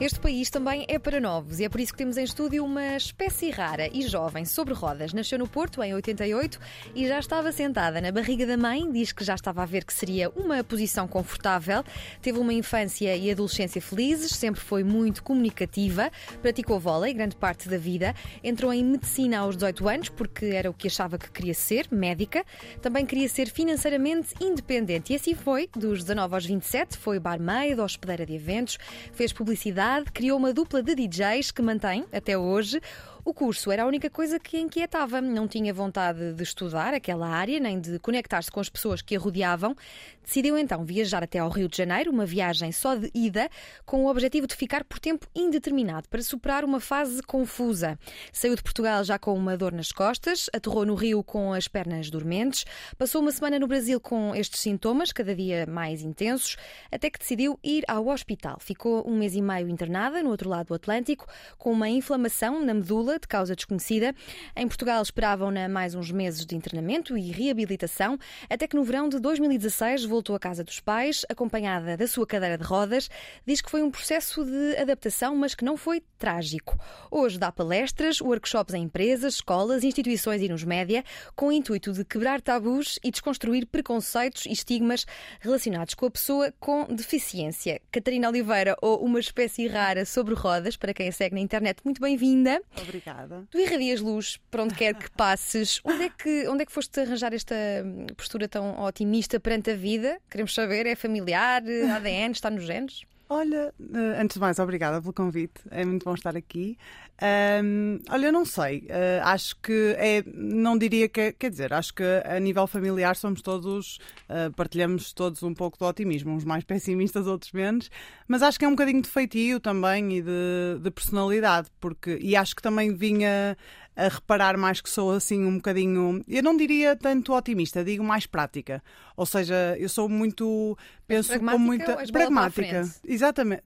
Este país também é para novos e é por isso que temos em estúdio uma espécie rara e jovem sobre rodas. Nasceu no Porto em 88 e já estava sentada na barriga da mãe. Diz que já estava a ver que seria uma posição confortável. Teve uma infância e adolescência felizes, sempre foi muito comunicativa, praticou vôlei grande parte da vida. Entrou em medicina aos 18 anos porque era o que achava que queria ser, médica. Também queria ser financeiramente independente e assim foi. Dos 19 aos 27 foi barmaid, hospedeira de eventos, fez publicidade criou uma dupla de DJs que mantém até hoje. O curso era a única coisa que inquietava. Não tinha vontade de estudar aquela área, nem de conectar-se com as pessoas que a rodeavam. Decidiu então viajar até ao Rio de Janeiro, uma viagem só de ida, com o objetivo de ficar por tempo indeterminado, para superar uma fase confusa. Saiu de Portugal já com uma dor nas costas, aterrou no Rio com as pernas dormentes, passou uma semana no Brasil com estes sintomas, cada dia mais intensos, até que decidiu ir ao hospital. Ficou um mês e meio internada, no outro lado do Atlântico, com uma inflamação na medula de causa desconhecida. Em Portugal esperavam-na mais uns meses de internamento e reabilitação, até que no verão de 2016 voltou à casa dos pais, acompanhada da sua cadeira de rodas. Diz que foi um processo de adaptação, mas que não foi trágico. Hoje dá palestras, workshops em empresas, escolas, instituições e nos média, com o intuito de quebrar tabus e desconstruir preconceitos e estigmas relacionados com a pessoa com deficiência. Catarina Oliveira, ou uma espécie rara sobre rodas, para quem a segue na internet, muito bem-vinda. Obrigada. Obrigada. Tu irradias luz para onde quer que passes. Onde é que, onde é que foste arranjar esta postura tão otimista perante a vida? Queremos saber, é familiar, ADN, está nos genes? Olha, eh, antes de mais, obrigada pelo convite. É muito bom estar aqui. Um, olha, eu não sei. Uh, acho que é. Não diria que. É, quer dizer, acho que a nível familiar somos todos. Uh, partilhamos todos um pouco de otimismo, uns mais pessimistas, outros menos. Mas acho que é um bocadinho de feitio também e de, de personalidade. porque E acho que também vinha a reparar mais que sou assim um bocadinho, eu não diria tanto otimista, digo mais prática. Ou seja, eu sou muito, penso com muita pragmática. Exatamente.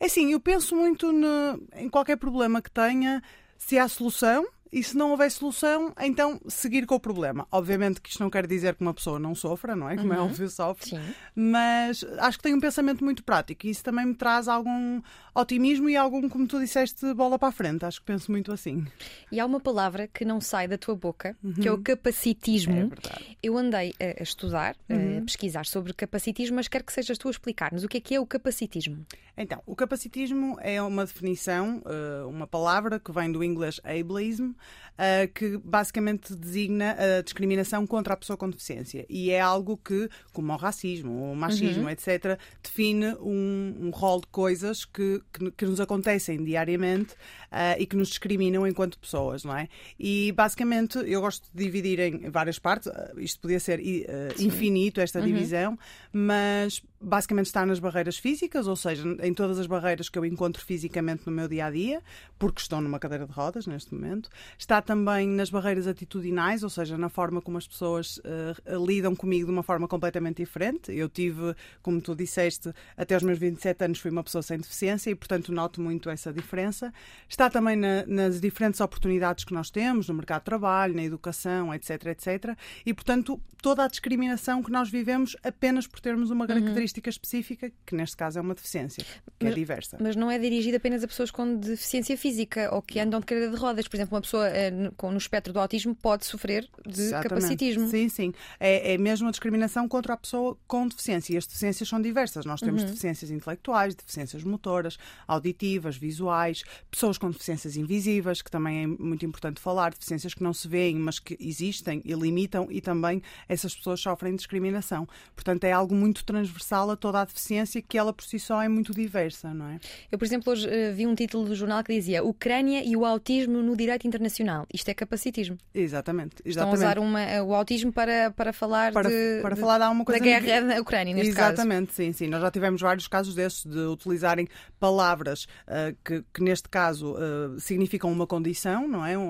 É assim, eu penso muito no, em qualquer problema que tenha, se há solução e se não houver solução, então seguir com o problema. Obviamente que isto não quer dizer que uma pessoa não sofra, não é? Como é uhum. é óbvio, sofre. Sim. Mas acho que tem um pensamento muito prático e isso também me traz algum otimismo e algum, como tu disseste, bola para a frente. Acho que penso muito assim. E há uma palavra que não sai da tua boca, uhum. que é o capacitismo. É. Eu andei a estudar, uhum. a pesquisar sobre capacitismo, mas quero que sejas tu a explicar-nos o que é que é o capacitismo. Então, o capacitismo é uma definição, eh, uma palavra que vem do inglês ableism, uh, que basicamente designa a discriminação contra a pessoa com deficiência. E é algo que, como o racismo, o machismo, uhum. etc., define um, um rol de coisas que, que, que nos acontecem diariamente uh, e que nos discriminam enquanto pessoas, não é? E basicamente eu gosto de dividir em várias partes, uh, isto podia ser uh, infinito, esta uhum. divisão, mas basicamente está nas barreiras físicas, ou seja, em todas as barreiras que eu encontro fisicamente no meu dia a dia, porque estou numa cadeira de rodas neste momento. Está também nas barreiras atitudinais, ou seja, na forma como as pessoas uh, lidam comigo de uma forma completamente diferente. Eu tive, como tu disseste, até os meus 27 anos fui uma pessoa sem deficiência e, portanto, noto muito essa diferença. Está também na, nas diferentes oportunidades que nós temos no mercado de trabalho, na educação, etc, etc. E, portanto, toda a discriminação que nós vivemos apenas por termos uma uhum. Característica específica, que neste caso é uma deficiência, que é mas, é diversa. Mas não é dirigida apenas a pessoas com deficiência física ou que andam de cadeira de rodas. Por exemplo, uma pessoa eh, no espectro do autismo pode sofrer de Exatamente. capacitismo. Sim, sim. É, é mesmo a discriminação contra a pessoa com deficiência. E as deficiências são diversas. Nós temos uhum. deficiências intelectuais, deficiências motoras, auditivas, visuais, pessoas com deficiências invisíveis, que também é muito importante falar, deficiências que não se veem, mas que existem e limitam, e também essas pessoas sofrem discriminação. Portanto, é algo muito transversal a toda a deficiência que ela por si só é muito diversa, não é? Eu, por exemplo, hoje uh, vi um título do jornal que dizia Ucrânia e o autismo no direito internacional. Isto é capacitismo. Exatamente. exatamente. Estão a usar uma, eh, o autismo para, para falar para, de, para falar de alguma coisa da guerra na Ucrânia, neste exatamente, caso. sim, sim. Nós já tivemos vários casos desses de utilizarem palavras uh, que, que, neste caso, uh, significam uma condição, não é? Uh,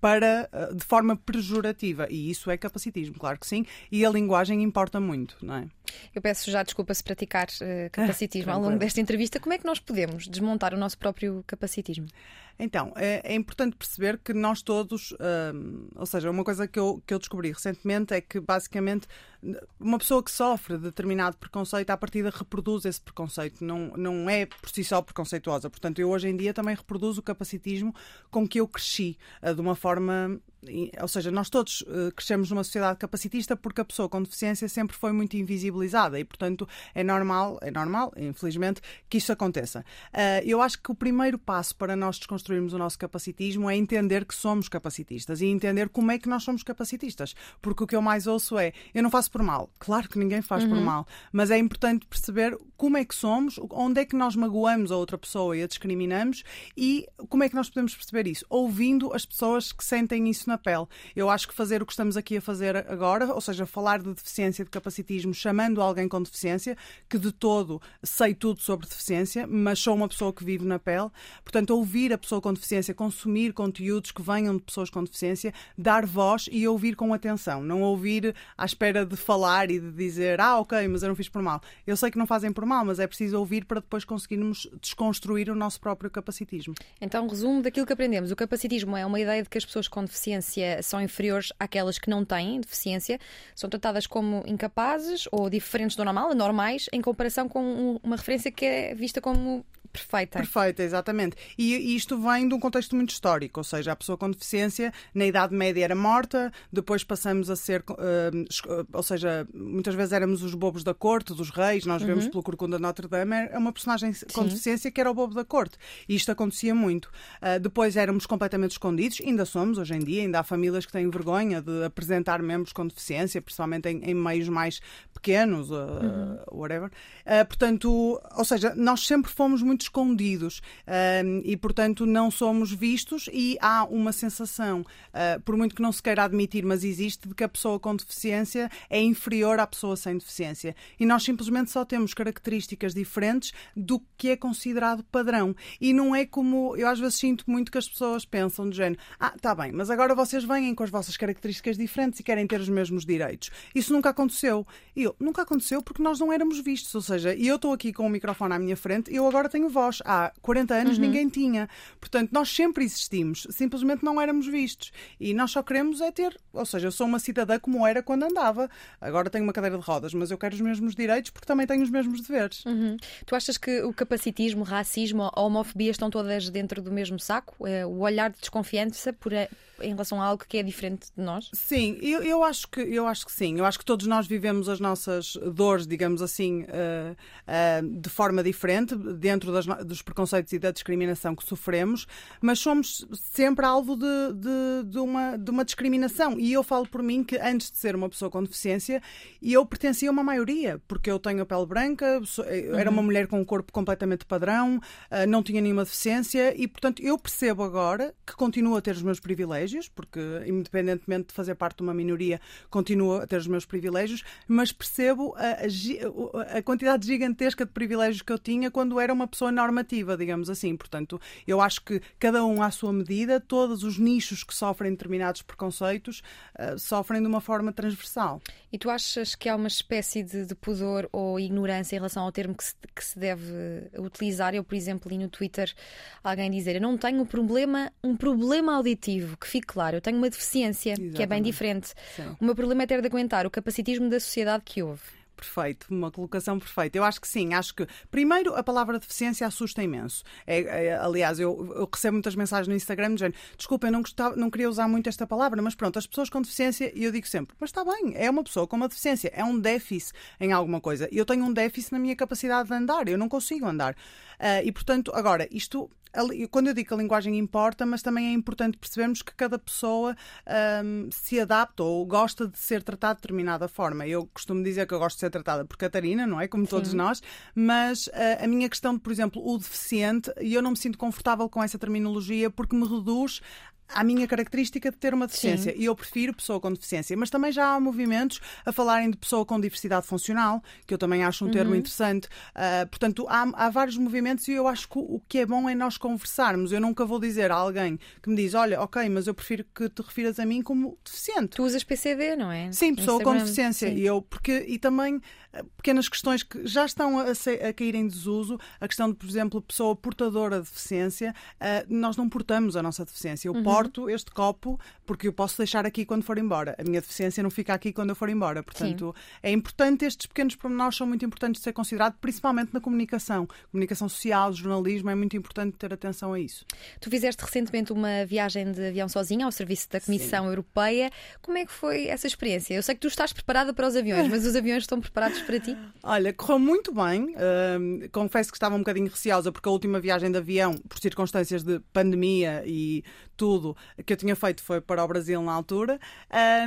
para, de forma pejorativa. E isso é capacitismo, claro que sim. E a linguagem importa muito, não é? Eu peço já desculpa se praticar uh, capacitismo ao longo desta entrevista. Como é que nós podemos desmontar o nosso próprio capacitismo? Então, é, é, importante perceber que nós todos, ou seja, uma coisa que eu, que eu descobri recentemente é que, basicamente, uma pessoa que sofre determinado preconceito, à partida reproduz esse preconceito, não, não é por si só preconceituosa. Portanto, eu hoje em dia também reproduzo o capacitismo com que eu cresci, uh, de uma forma ou seja, nós todos uh, crescemos numa sociedade capacitista porque a pessoa com deficiência sempre foi muito invisibilizada e, portanto, é normal, é normal, infelizmente, que isso aconteça. Uh, eu acho que o primeiro passo para nós desconstruirmos o nosso capacitismo é entender que somos capacitistas e entender como é que nós somos capacitistas. Porque o que eu mais ouço é: eu não faço por mal. Claro que ninguém faz uhum. por mal, mas é importante perceber como é que somos, onde é que nós magoamos a outra pessoa e a discriminamos e como é que nós podemos perceber isso? Ouvindo as pessoas que sentem isso na na pele. Eu acho que fazer o que estamos aqui a fazer agora, ou seja, falar de deficiência, de capacitismo, chamando alguém com deficiência, que de todo sei tudo sobre deficiência, mas sou uma pessoa que vive na pele. Portanto, ouvir a pessoa com deficiência, consumir conteúdos que venham de pessoas com deficiência, dar voz e ouvir com atenção. Não ouvir à espera de falar e de dizer, ah, ok, mas eu não fiz por mal. Eu sei que não fazem por mal, mas é preciso ouvir para depois conseguirmos desconstruir o nosso próprio capacitismo. Então, resumo daquilo que aprendemos. O capacitismo é uma ideia de que as pessoas com deficiência deficiência são inferiores àquelas que não têm deficiência, são tratadas como incapazes ou diferentes do normal, normais, em comparação com uma referência que é vista como Perfeita. Perfeita, exatamente. E isto vem de um contexto muito histórico, ou seja, a pessoa com deficiência na Idade Média era morta, depois passamos a ser, uh, ou seja, muitas vezes éramos os bobos da corte, dos reis, nós vemos uhum. pelo Corcunda Notre Dame, é uma personagem com Sim. deficiência que era o bobo da corte. E isto acontecia muito. Uh, depois éramos completamente escondidos, ainda somos hoje em dia, ainda há famílias que têm vergonha de apresentar membros com deficiência, principalmente em, em meios mais pequenos, uh, uhum. whatever. portanto, ou seja, nós sempre fomos muito escondidos e, portanto, não somos vistos e há uma sensação, uh, por muito que não se queira admitir, mas existe, de que a pessoa com deficiência é inferior à pessoa sem deficiência. E nós simplesmente só temos características diferentes do que é considerado padrão. E não é como, eu às vezes sinto muito que as pessoas pensam de género, ah, tá bem, mas agora vocês vêm com as vossas características diferentes e querem ter os mesmos direitos. Isso nunca aconteceu. E eu, nunca aconteceu porque nós não éramos vistos. Ou seja, e eu estou aqui com o microfone à minha frente, eu agora tenho voz. Há 40 anos uhum. ninguém tinha. Portanto, nós sempre existimos, simplesmente não éramos vistos. E nós só queremos é ter, ou seja, eu sou uma cidadã como era quando andava. Agora tenho uma cadeira de rodas, mas eu quero os mesmos direitos porque também tenho os mesmos deveres. Uhum. Tu achas que o capacitismo, o racismo, a homofobia estão todas dentro do mesmo saco? É, o olhar de desconfiança por em relação a algo que é diferente de nós? Sim, eu, eu, acho, que, eu acho que sim. Eu acho que todos nós vivemos as nossas dores, digamos assim, uh, uh, de forma diferente, dentro das, dos preconceitos e da discriminação que sofremos, mas somos sempre alvo de, de, de, uma, de uma discriminação. E eu falo por mim que antes de ser uma pessoa com deficiência, eu pertencia a uma maioria, porque eu tenho a pele branca, sou, uhum. era uma mulher com um corpo completamente padrão, uh, não tinha nenhuma deficiência e, portanto, eu percebo agora que continuo a ter os meus privilégios privilégios, porque independentemente de fazer parte de uma minoria, continuo a ter os meus privilégios, mas percebo a, a, a quantidade gigantesca de privilégios que eu tinha quando era uma pessoa normativa, digamos assim. Portanto, eu acho que cada um à sua medida, todos os nichos que sofrem determinados preconceitos uh, sofrem de uma forma transversal. E tu achas que há uma espécie de, de pudor ou ignorância em relação ao termo que se, que se deve utilizar? Eu, por exemplo, li no Twitter alguém dizer: Eu não tenho um problema, um problema auditivo que fique claro, eu tenho uma deficiência Exatamente. que é bem diferente. Sim. O meu problema é ter de aguentar o capacitismo da sociedade que houve. Perfeito, uma colocação perfeita. Eu acho que sim, acho que primeiro a palavra deficiência assusta imenso. É, é, aliás, eu, eu, recebo muitas mensagens no Instagram dizendo desculpa, eu não, gostava, não queria usar muito esta palavra, mas pronto, as pessoas com deficiência, e eu digo sempre, mas está bem, é uma pessoa com uma deficiência, é um déficit em alguma coisa. Eu tenho um déficit na minha capacidade de andar, eu não consigo andar. Uh, e portanto, agora, isto quando eu digo que a linguagem importa, mas também é importante percebermos que cada pessoa um, se adapta ou gosta de ser tratada de determinada forma. Eu costumo dizer que eu gosto de ser tratada por Catarina, não é? Como todos Sim. nós, mas uh, a minha questão de, por exemplo, o deficiente, e eu não me sinto confortável com essa terminologia porque me reduz à minha característica de ter uma deficiência. Sim. E eu prefiro pessoa com deficiência. Mas também já há movimentos a falarem de pessoa com diversidade funcional, que eu também acho um termo uhum. interessante. Uh, portanto, há, há, vários movimentos e eu acho que o que é bom é nós conversarmos. Eu nunca vou dizer a alguém que me diz: Olha, ok, mas eu prefiro que te refiras a mim como deficiente. Tu usas PCD, não é? Sim, pessoa Instagram. com deficiência. E eu, porque, e também pequenas questões que já estão a, a, cair em desuso. A questão de, por exemplo, pessoa portadora de deficiência. Uh, nós não portamos a nossa deficiência. Eu uhum. Porto este copo porque eu posso deixar aqui quando for embora. A minha deficiência não fica aqui quando eu for embora. Portanto, Sim. é importante, estes pequenos pormenores são muito importantes de ser considerados, principalmente na comunicação. Comunicação social, jornalismo, é muito importante ter atenção a isso. Tu fizeste recentemente uma viagem de avião sozinha ao serviço da Comissão Sim. Europeia. Como é que foi essa experiência? Eu sei que tu estás preparada para os aviões, mas os aviões estão preparados para ti? Olha, correu muito bem. Uh, confesso que estava um bocadinho receosa porque a última viagem de avião, por circunstâncias de pandemia e tudo que eu tinha feito foi para o Brasil na altura.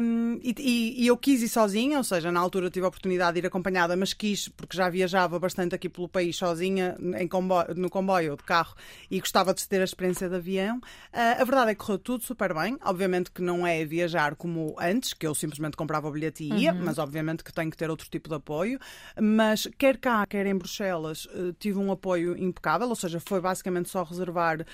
Um, e, e, eu quis ir sozinha, ou seja, na altura tive a oportunidade de ir acompanhada, mas quis, porque já viajava bastante aqui pelo país sozinha, em comboio, no comboio ou de carro, e gostava de ter a experiência de avião. Uh, a verdade é que correu tudo super bem. Obviamente que não é viajar como antes, que eu simplesmente comprava o bilhete e ia, uhum. mas obviamente que tenho que ter outro tipo de apoio. Mas quer cá, quer em Bruxelas, uh, tive um apoio impecável, ou seja, foi basicamente só reservar uh,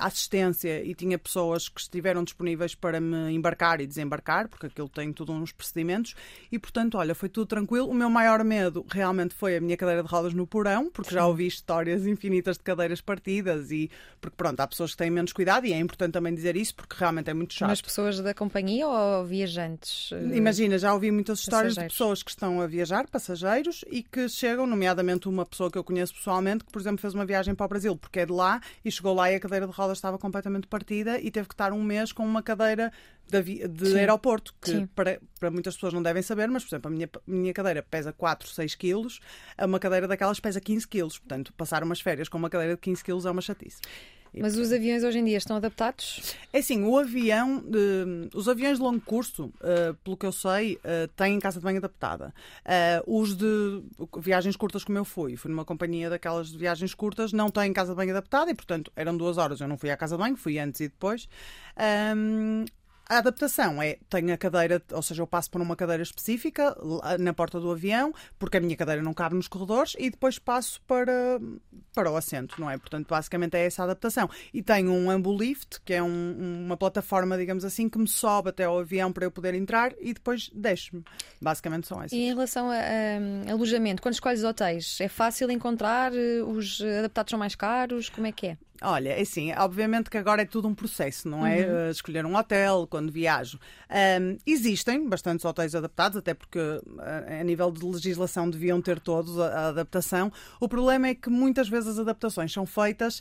assistência e tinha pessoas pessoas que estiveram disponíveis para me embarcar e desembarcar, porque aquilo tem tudo uns procedimentos, e portanto, olha, foi tudo tranquilo. O meu maior medo realmente foi a minha cadeira de rodas no porão, porque já ouvi histórias infinitas de cadeiras partidas e porque pronto, há pessoas que têm menos cuidado e é importante também dizer isso porque realmente é muito chato. Mas pessoas da companhia ou viajantes? Eh, Imagina, já ouvi muitas histórias de pessoas que estão a viajar, passageiros, e que chegam, nomeadamente uma pessoa que eu conheço pessoalmente, que por exemplo fez uma viagem para o Brasil porque é de lá e chegou lá e a cadeira de rodas estava completamente partida e teve que estar um mês com uma cadeira de, de aeroporto, que para, para muitas pessoas não devem saber, mas, por exemplo, a minha, minha cadeira pesa 4, 6 quilos, uma cadeira daquelas pesa 15 quilos. Portanto, passar umas férias com uma cadeira de 15 quilos é uma chatice. Mas os aviões hoje em dia estão adaptados? É assim, o avião, uh, os aviões de longo curso, uh, pelo que eu sei, uh, têm casa de banho adaptada. os de viagens curtas, como eu fui, fui numa companhia daquelas de viagens curtas, não têm casa de banho adaptada e, portanto, eram duas horas. Eu não fui à casa de banho, fui antes e depois. Um, a adaptação é, tenho a cadeira, ou seja, eu passo por uma cadeira específica na porta do avião, porque a minha cadeira não cabe nos corredores, e depois passo para, para o assento, não é? Portanto, basicamente é essa a adaptação. E tenho um Ambulift, que é um, uma plataforma, digamos assim, que me sobe até ao avião para eu poder entrar e depois deixo-me. Basicamente são essas. E em relação a, a, alojamento, quando escolhes hotéis, é fácil encontrar? Os adaptados são mais caros? Como é que é? Olha, é assim, obviamente que agora é tudo um processo, não é? Uhum. Uh, escolher um hotel quando viajo. Um, existem bastantes hotéis adaptados, até porque uh, a nível de legislação deviam ter todos a, a, adaptação. O problema é que muitas vezes as adaptações são feitas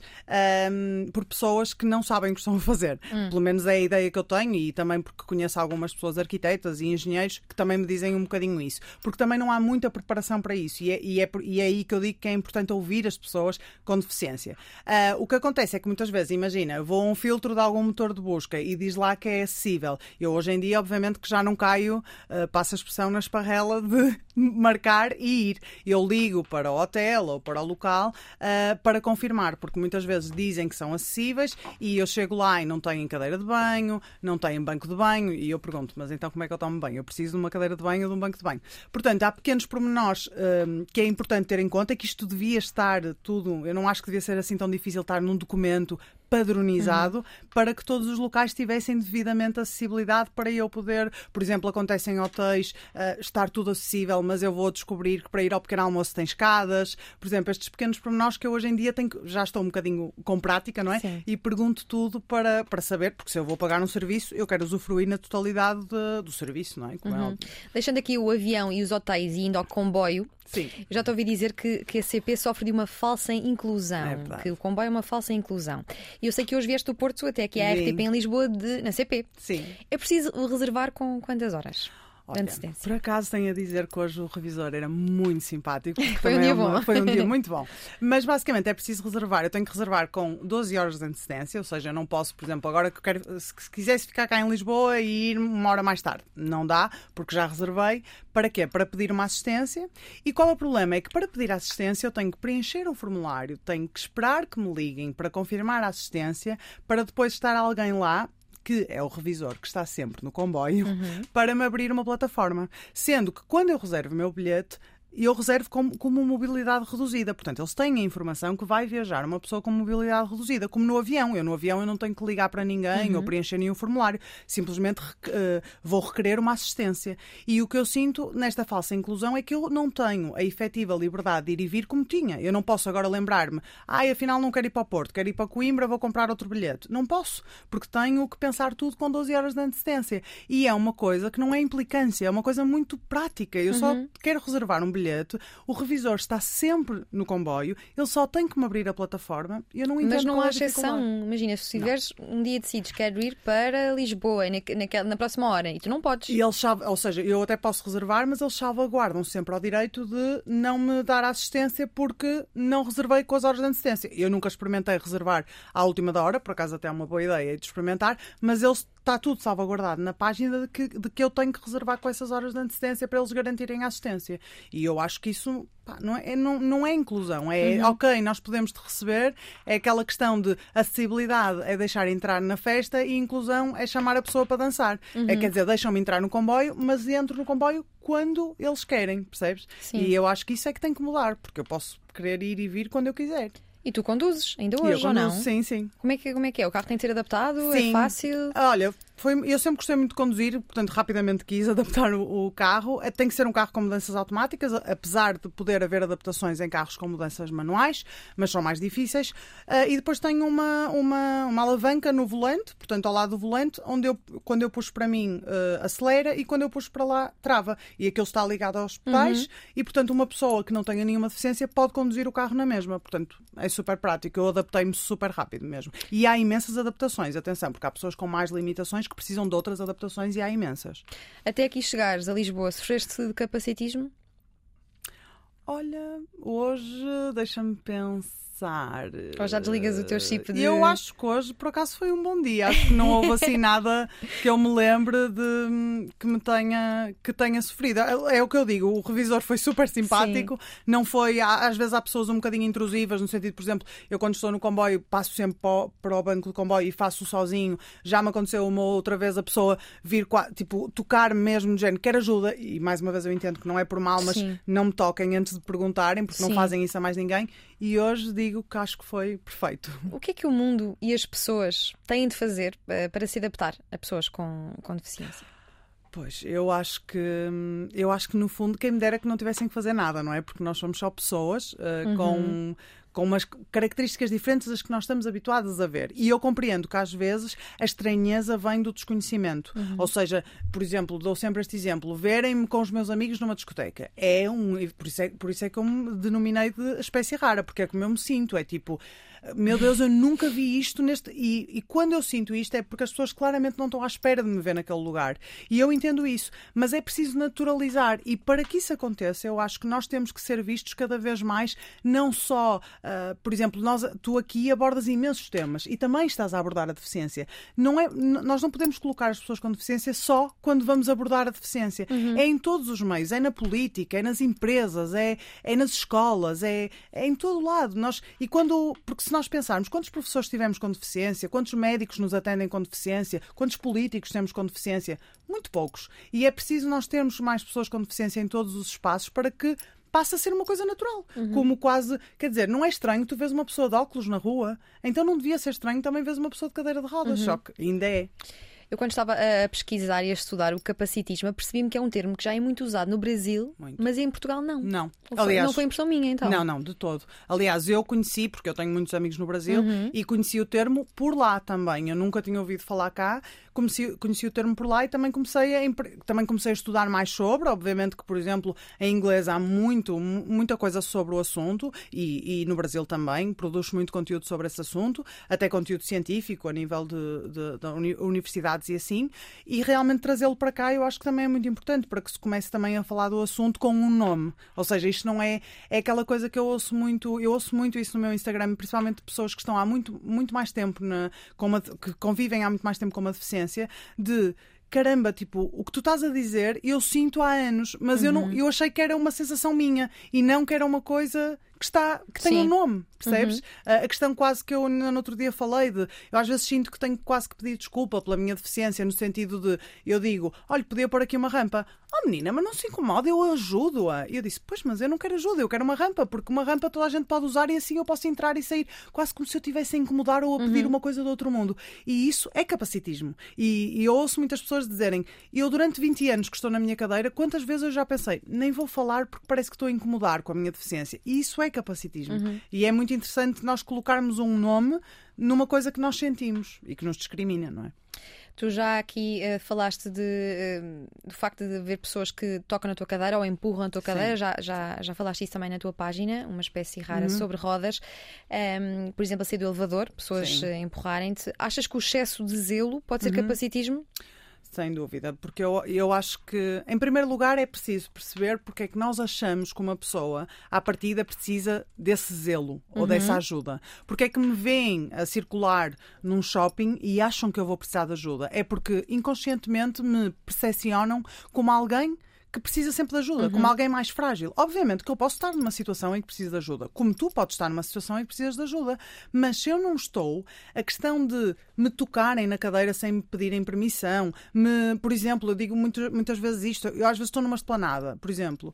um, por pessoas que não sabem o que estão a fazer. Uhum. Pelo menos é a ideia que eu tenho e também porque conheço algumas pessoas arquitetas e engenheiros que também me dizem um bocadinho isso. Porque também não há muita preparação para isso e é, e é, e é aí que eu digo que é importante ouvir as pessoas com deficiência. Uh, o que acontece é que muitas vezes, imagina, eu vou a um filtro de algum motor de busca e diz lá que é acessível. Eu hoje em dia, obviamente, que já não caio, uh, passo a expressão na esparrela de marcar e ir. Eu ligo para o hotel ou para o local uh, para confirmar, porque muitas vezes dizem que são acessíveis e eu chego lá e não têm cadeira de banho, não têm banco de banho e eu pergunto, mas então como é que eu tomo banho? Eu preciso de uma cadeira de banho ou de um banco de banho. Portanto, há pequenos pormenores uh, que é importante ter em conta que isto devia estar tudo, eu não acho que devia ser assim tão difícil estar num documento padronizado uhum. para que todos os locais tivessem devidamente acessibilidade para eu poder, por exemplo, acontece em hotéis uh, estar tudo acessível, mas eu vou descobrir que para ir ao pequeno almoço tem escadas, por exemplo, estes pequenos pormenores que eu hoje em dia tenho, já estou um bocadinho com prática, não é? Sim. E pergunto tudo para, para saber, porque se eu vou pagar um serviço, eu quero usufruir na totalidade de, do serviço, não é? é uhum. é Deixando aqui o avião e os hotéis e indo ao comboio, Sim. Eu já te ouvi dizer que, que a CP sofre de uma falsa inclusão, é que o comboio é uma falsa inclusão. E eu sei que hoje vieste do Porto até aqui à RTP em Lisboa de, na CP. Sim. É preciso reservar com quantas horas? Olha, por acaso tenho a dizer que hoje o revisor era muito simpático. Foi um dia é uma, bom. Foi um dia muito bom. Mas basicamente é preciso reservar. Eu tenho que reservar com 12 horas de antecedência, ou seja, eu não posso, por exemplo, agora que eu quero, se quisesse ficar cá em Lisboa e ir uma hora mais tarde. Não dá, porque já reservei. Para quê? Para pedir uma assistência. E qual é o problema? É que para pedir assistência eu tenho que preencher um formulário, tenho que esperar que me liguem para confirmar a assistência, para depois estar alguém lá que é o revisor que está sempre no comboio, para me abrir uma plataforma. Sendo que quando eu reservo o meu bilhete, eu reservo como, como mobilidade reduzida. Portanto, eles têm a informação que vai viajar uma pessoa com mobilidade reduzida, como no avião. Eu no avião eu não tenho que ligar para ninguém ou preencher nenhum formulário. Simplesmente uh, vou requerer uma assistência. E o que eu sinto nesta falsa inclusão é que eu não tenho a efetiva liberdade de ir e vir como tinha. Eu não posso agora lembrar-me, ai, ah, afinal não quero ir para o Porto, quero ir para Coimbra, vou comprar outro bilhete. Não posso, porque tenho que pensar tudo com 12 horas de antecedência. E é uma coisa que não é implicância, é uma coisa muito prática. Eu uhum. só quero reservar um bilhete bilhete, o revisor está sempre no comboio, ele só tem que me abrir a plataforma. Eu não entendo Mas não há é exceção. Imagina, se tiveres um dia decides quero ir para Lisboa na, na próxima hora e tu não podes. E eles, ou seja, eu até posso reservar, mas eles salvaguardam sempre ao direito de não me dar assistência porque não reservei com as horas de antecedência. Eu nunca experimentei reservar à última da hora, por acaso até é uma boa ideia de experimentar, mas eles está tudo salvaguardado na página de que, de que eu tenho que reservar com essas horas de antecedência para eles garantirem a assistência. E eu acho que isso pá, não, é, não, não é inclusão. É uhum. ok, nós podemos te receber, é aquela questão de acessibilidade é deixar entrar na festa e inclusão é chamar a pessoa para dançar. É, uhum. É quer dizer, deixam-me entrar no comboio, mas entro no comboio quando eles querem, percebes? Sim. E eu acho que isso é que tem que mudar, porque eu posso querer ir e vir quando eu quiser. E tu conduzes ainda hoje ou não? Sim, sim. Como é, que, como é que é? O carro tem de ser adaptado? É sim. É fácil? Olha, foi, eu sempre gostei muito de conduzir, portanto, rapidamente quis adaptar o, o, carro. É, tem que ser um carro com mudanças automáticas, apesar de poder haver adaptações em carros com mudanças manuais, mas são mais difíceis. Uh, e depois tenho uma, uma, uma alavanca no volante, portanto, ao lado do volante, onde eu, quando eu puxo para mim, uh, acelera e quando eu puxo para lá, trava. E aquilo está ligado aos pedais uhum. e, portanto, uma pessoa que não tenha nenhuma deficiência pode conduzir o carro na mesma. Portanto, é super prático. Eu adaptei-me super rápido mesmo. E há imensas adaptações, atenção, porque há pessoas com mais limitações que precisam de outras adaptações e há imensas. Até aqui chegares a Lisboa, sofreste de capacitismo? Olha, hoje deixa-me pensar. Ou já desligas o teu chip de. Eu acho que hoje, por acaso, foi um bom dia. Acho que não houve assim nada que eu me lembre de que me tenha, que tenha sofrido. É, é o que eu digo, o revisor foi super simpático, Sim. não foi. Às vezes há pessoas um bocadinho intrusivas, no sentido, por exemplo, eu quando estou no comboio passo sempre para o banco do comboio e faço sozinho. Já me aconteceu uma outra vez a pessoa vir, tipo, tocar-me mesmo, de género, quer ajuda. E mais uma vez eu entendo que não é por mal, mas Sim. não me toquem antes de perguntarem, porque Sim. não fazem isso a mais ninguém. E hoje digo que acho que foi perfeito. O que é que o mundo e as pessoas têm de fazer uh, para se adaptar a pessoas com, com deficiência? Pois, eu acho que eu acho que no fundo quem me dera que não tivessem que fazer nada, não é? Porque nós somos só pessoas uh, uhum. com com umas características diferentes das que nós estamos habituados a ver. E eu compreendo que às vezes a estranheza vem do desconhecimento. Uhum. Ou seja, por exemplo, dou sempre este exemplo: verem-me com os meus amigos numa discoteca. É um. Por isso é, por isso é que eu me denominei de espécie rara, porque é como eu me sinto. É tipo meu Deus, eu nunca vi isto neste. E, e, quando eu sinto isto é porque as pessoas claramente não estão à espera de me ver naquele lugar. E eu entendo isso. Mas é preciso naturalizar. E para que isso aconteça, eu acho que nós temos que ser vistos cada vez mais, não só, uh, por exemplo, nós, tu aqui abordas imensos temas e também estás a abordar a deficiência. Não é, nós não podemos colocar as pessoas com deficiência só quando vamos abordar a deficiência. Uhum. É em todos os meios. É na política, é nas empresas, é, é nas escolas, é, é em todo lado. Nós, e quando. Porque se nós pensarmos quantos professores tivemos com deficiência, quantos médicos nos atendem com deficiência, quantos políticos temos com deficiência, muito poucos. E é preciso nós termos mais pessoas com deficiência em todos os espaços para que passe a ser uma coisa natural. Uhum. Como quase, quer dizer, não é estranho tu vês uma pessoa de óculos na rua, então não devia ser estranho também vês uma pessoa de cadeira de rodas, uhum. só que ainda é. Eu, quando estava a pesquisar e a estudar o capacitismo, percebi-me que é um termo que já é muito usado no Brasil, muito. mas em Portugal não. Não. Foi, Aliás, não foi impressão minha, então? Não, não, de todo. Aliás, eu conheci, porque eu tenho muitos amigos no Brasil, uhum. e conheci o termo por lá também. Eu nunca tinha ouvido falar cá, conheci, o termo por lá e também comecei, a, também comecei a estudar mais sobre. Obviamente que, por exemplo, em inglês há muito, muita coisa sobre o assunto, e, e no Brasil também, produz muito conteúdo sobre esse assunto, até conteúdo científico a nível de, de, de universidades e assim, e realmente trazê-lo para cá eu acho que também é muito importante para que se comece também a falar do assunto com um nome. Ou seja, isto não é, é aquela coisa que eu ouço muito, eu ouço muito isso no meu Instagram, principalmente pessoas que estão há muito, muito mais tempo, na, uma, que convivem há muito mais tempo com uma deficiência, de caramba, tipo, o que tu estás a dizer, eu sinto há anos, mas eu, não, Uhum. eu achei que era uma sensação minha e não que era uma coisa que está que tem Sim. um nome, percebes? Uhum. A a questão quase que eu no outro dia falei de eu às vezes sinto que tenho quase que pedir desculpa pela minha deficiência, no sentido de eu digo, olha, podia pôr aqui uma rampa. Oh menina, mas não se incomoda, eu ajudo-a. E eu disse, pois, mas eu não quero ajuda, eu quero uma rampa, porque uma rampa toda a gente pode usar e assim eu posso entrar e sair, quase como se eu estivesse a incomodar ou a pedir uma coisa do outro mundo. E isso é capacitismo. E, e eu ouço muitas pessoas dizerem, eu durante 20 anos que estou na minha cadeira, quantas vezes eu já pensei, nem vou falar porque parece que estou a incomodar com a minha deficiência. E isso é capacitismo. E é muito interessante nós colocarmos um nome numa coisa que nós sentimos e que nos discrimina, não é? Tu já aqui eh, falaste de, eh, do facto de haver pessoas que tocam na tua cadeira ou empurram a tua cadeira, já, já, já falaste isso também na tua página, uma espécie rara Uhum. sobre rodas. Ehm, por exemplo, a sair do elevador, pessoas eh, empurrarem-te. Achas que o excesso de zelo pode Uhum. ser capacitismo? Sem dúvida, porque eu, eu acho que, em primeiro lugar, é preciso perceber porque é que nós achamos que uma pessoa, à partida, precisa desse zelo ou dessa ajuda. Porque é que me veem a circular num shopping e acham que eu vou precisar de ajuda? É porque inconscientemente me percepcionam como alguém que precisa sempre de ajuda, como alguém mais frágil. Obviamente que eu posso estar numa situação em que preciso de ajuda, como tu podes estar numa situação em que precisas de ajuda, mas se eu não estou, a questão de me tocarem na cadeira sem me pedirem permissão, me, por exemplo, eu digo muito, muitas vezes isto, eu às vezes estou numa esplanada, por exemplo,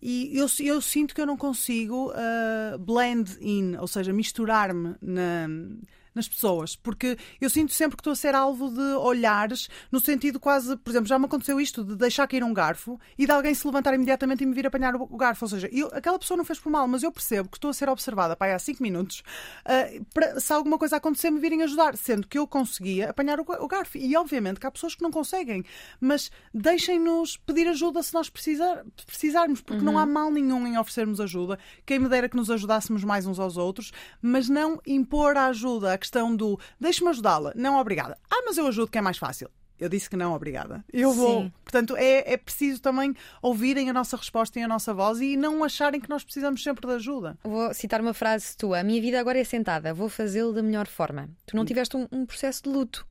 e eu, eu sinto que eu não consigo uh, blend in, ou seja, misturar-me na- nas pessoas, porque eu sinto sempre que estou a ser alvo de olhares, no sentido quase, por exemplo, já me aconteceu isto de deixar cair um garfo e de alguém se levantar imediatamente e me vir apanhar o, garfo. Ou seja, eu- aquela pessoa não fez por mal, mas eu percebo que estou a ser observada aí há 5 minutos uh, para, se alguma coisa acontecer, me virem ajudar, sendo que eu conseguia apanhar o, o garfo. E obviamente que há pessoas que não conseguem, mas deixem-nos pedir ajuda se nós precisar, precisarmos, porque não há mal nenhum em oferecermos ajuda. Quem me dera que nos ajudássemos mais uns aos outros, mas não impor a ajuda, a questão do deixe-me ajudá-la, não obrigada. Ah, mas eu ajudo que é mais fácil. Eu disse que não, obrigada. Eu vou. Sim. Portanto, é, é preciso também ouvirem a nossa resposta e a nossa voz e não acharem que nós precisamos sempre de ajuda. Vou citar uma frase tua. A minha vida agora é sentada, vou fazê-lo da melhor forma. Tu Hum. não tiveste um, um processo de luto.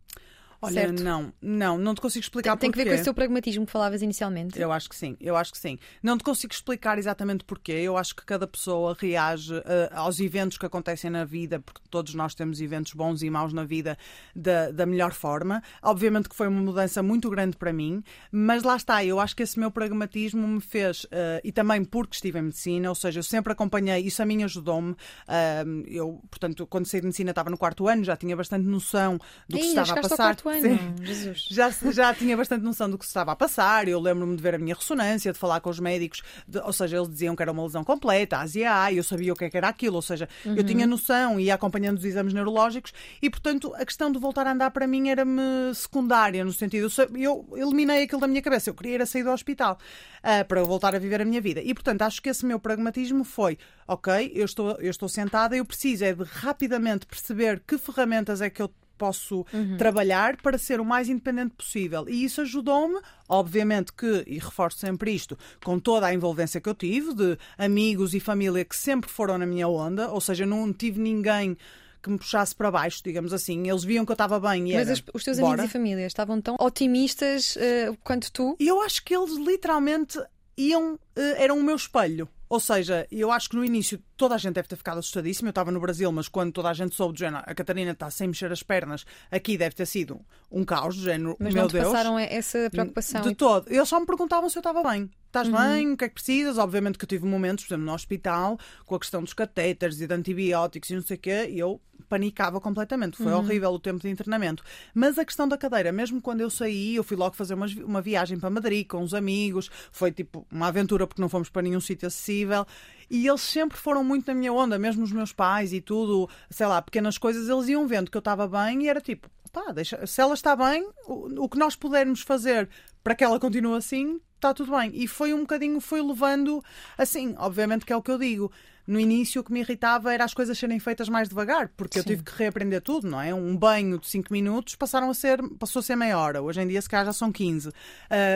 Olha, Certo. não, não, não te consigo explicar Tem que ver com porquê. esse teu pragmatismo que falavas inicialmente. Eu acho que sim, eu acho que sim. Não te consigo explicar exatamente porquê. Eu acho que cada pessoa reage eh, aos eventos que acontecem na vida, porque todos nós temos eventos bons e maus na vida, da, da melhor forma. Obviamente que foi uma mudança muito grande para mim, mas lá está, eu acho que esse meu pragmatismo me fez, eh, e também porque estive em medicina, ou seja, eu sempre acompanhei, isso a mim ajudou-me. Ah, eu, portanto, quando saí de medicina estava no quarto ano, já tinha bastante noção do que Ainda estava a passar. Ano. Sim Jesus. já, já tinha bastante noção do que se estava a passar. Eu lembro-me de ver a minha ressonância, de falar com os médicos, de- ou seja, eles diziam que era uma lesão completa, ASIA, eu sabia o que, é que era aquilo, ou seja, eu tinha noção e ia acompanhando os exames neurológicos e, portanto, a questão de voltar a andar para mim era-me secundária, no sentido, eu, eu eliminei aquilo da minha cabeça, eu queria era sair do hospital ah, para voltar a viver a minha vida. E, portanto, acho que esse meu pragmatismo foi, ok, eu estou, eu estou sentada, eu preciso é de rapidamente perceber que ferramentas é que eu posso trabalhar para ser o mais independente possível. E isso ajudou-me, obviamente que, e reforço sempre isto, com toda a envolvência que eu tive, de amigos e família que sempre foram na minha onda, ou seja, não tive ninguém que me puxasse para baixo, digamos assim. Eles viam que eu estava bem e Mas era, os teus bora. amigos e família estavam tão otimistas eh, quanto tu? E eu acho que eles literalmente iam, eh, eram o meu espelho. Ou seja, eu acho que no início toda a gente deve ter ficado assustadíssima. Eu estava no Brasil, mas quando toda a gente soube do género, a Catarina está sem mexer as pernas, aqui deve ter sido um caos do género. Mas meu não Deus. passaram essa preocupação? De E- todo. Eles só me perguntavam se eu estava bem. Estás Uhum. bem? O que é que precisas? Obviamente que eu tive momentos, por exemplo, no hospital, com a questão dos catéteres e de antibióticos e não sei o quê, e eu panicava completamente. Uhum. Foi horrível o tempo de internamento. Mas a questão da cadeira, mesmo quando eu saí, eu fui logo fazer umas vi- uma viagem para Madrid com uns amigos. Foi tipo uma aventura porque não fomos para nenhum sítio acessível. E eles sempre foram muito na minha onda, mesmo os meus pais e tudo, sei lá, pequenas coisas, eles iam vendo que eu estava bem e era tipo, pá, deixa, se ela está bem, o, o que nós pudermos fazer para que ela continue assim, está tudo bem. E foi um bocadinho, foi levando assim, obviamente que é o que eu digo. No início o que me irritava era as coisas serem feitas mais devagar, porque eu Sim. tive que reaprender tudo, não é? Um banho de 5 minutos passaram a ser, passou a ser meia hora. Hoje em dia se calhar já são 15. Uh,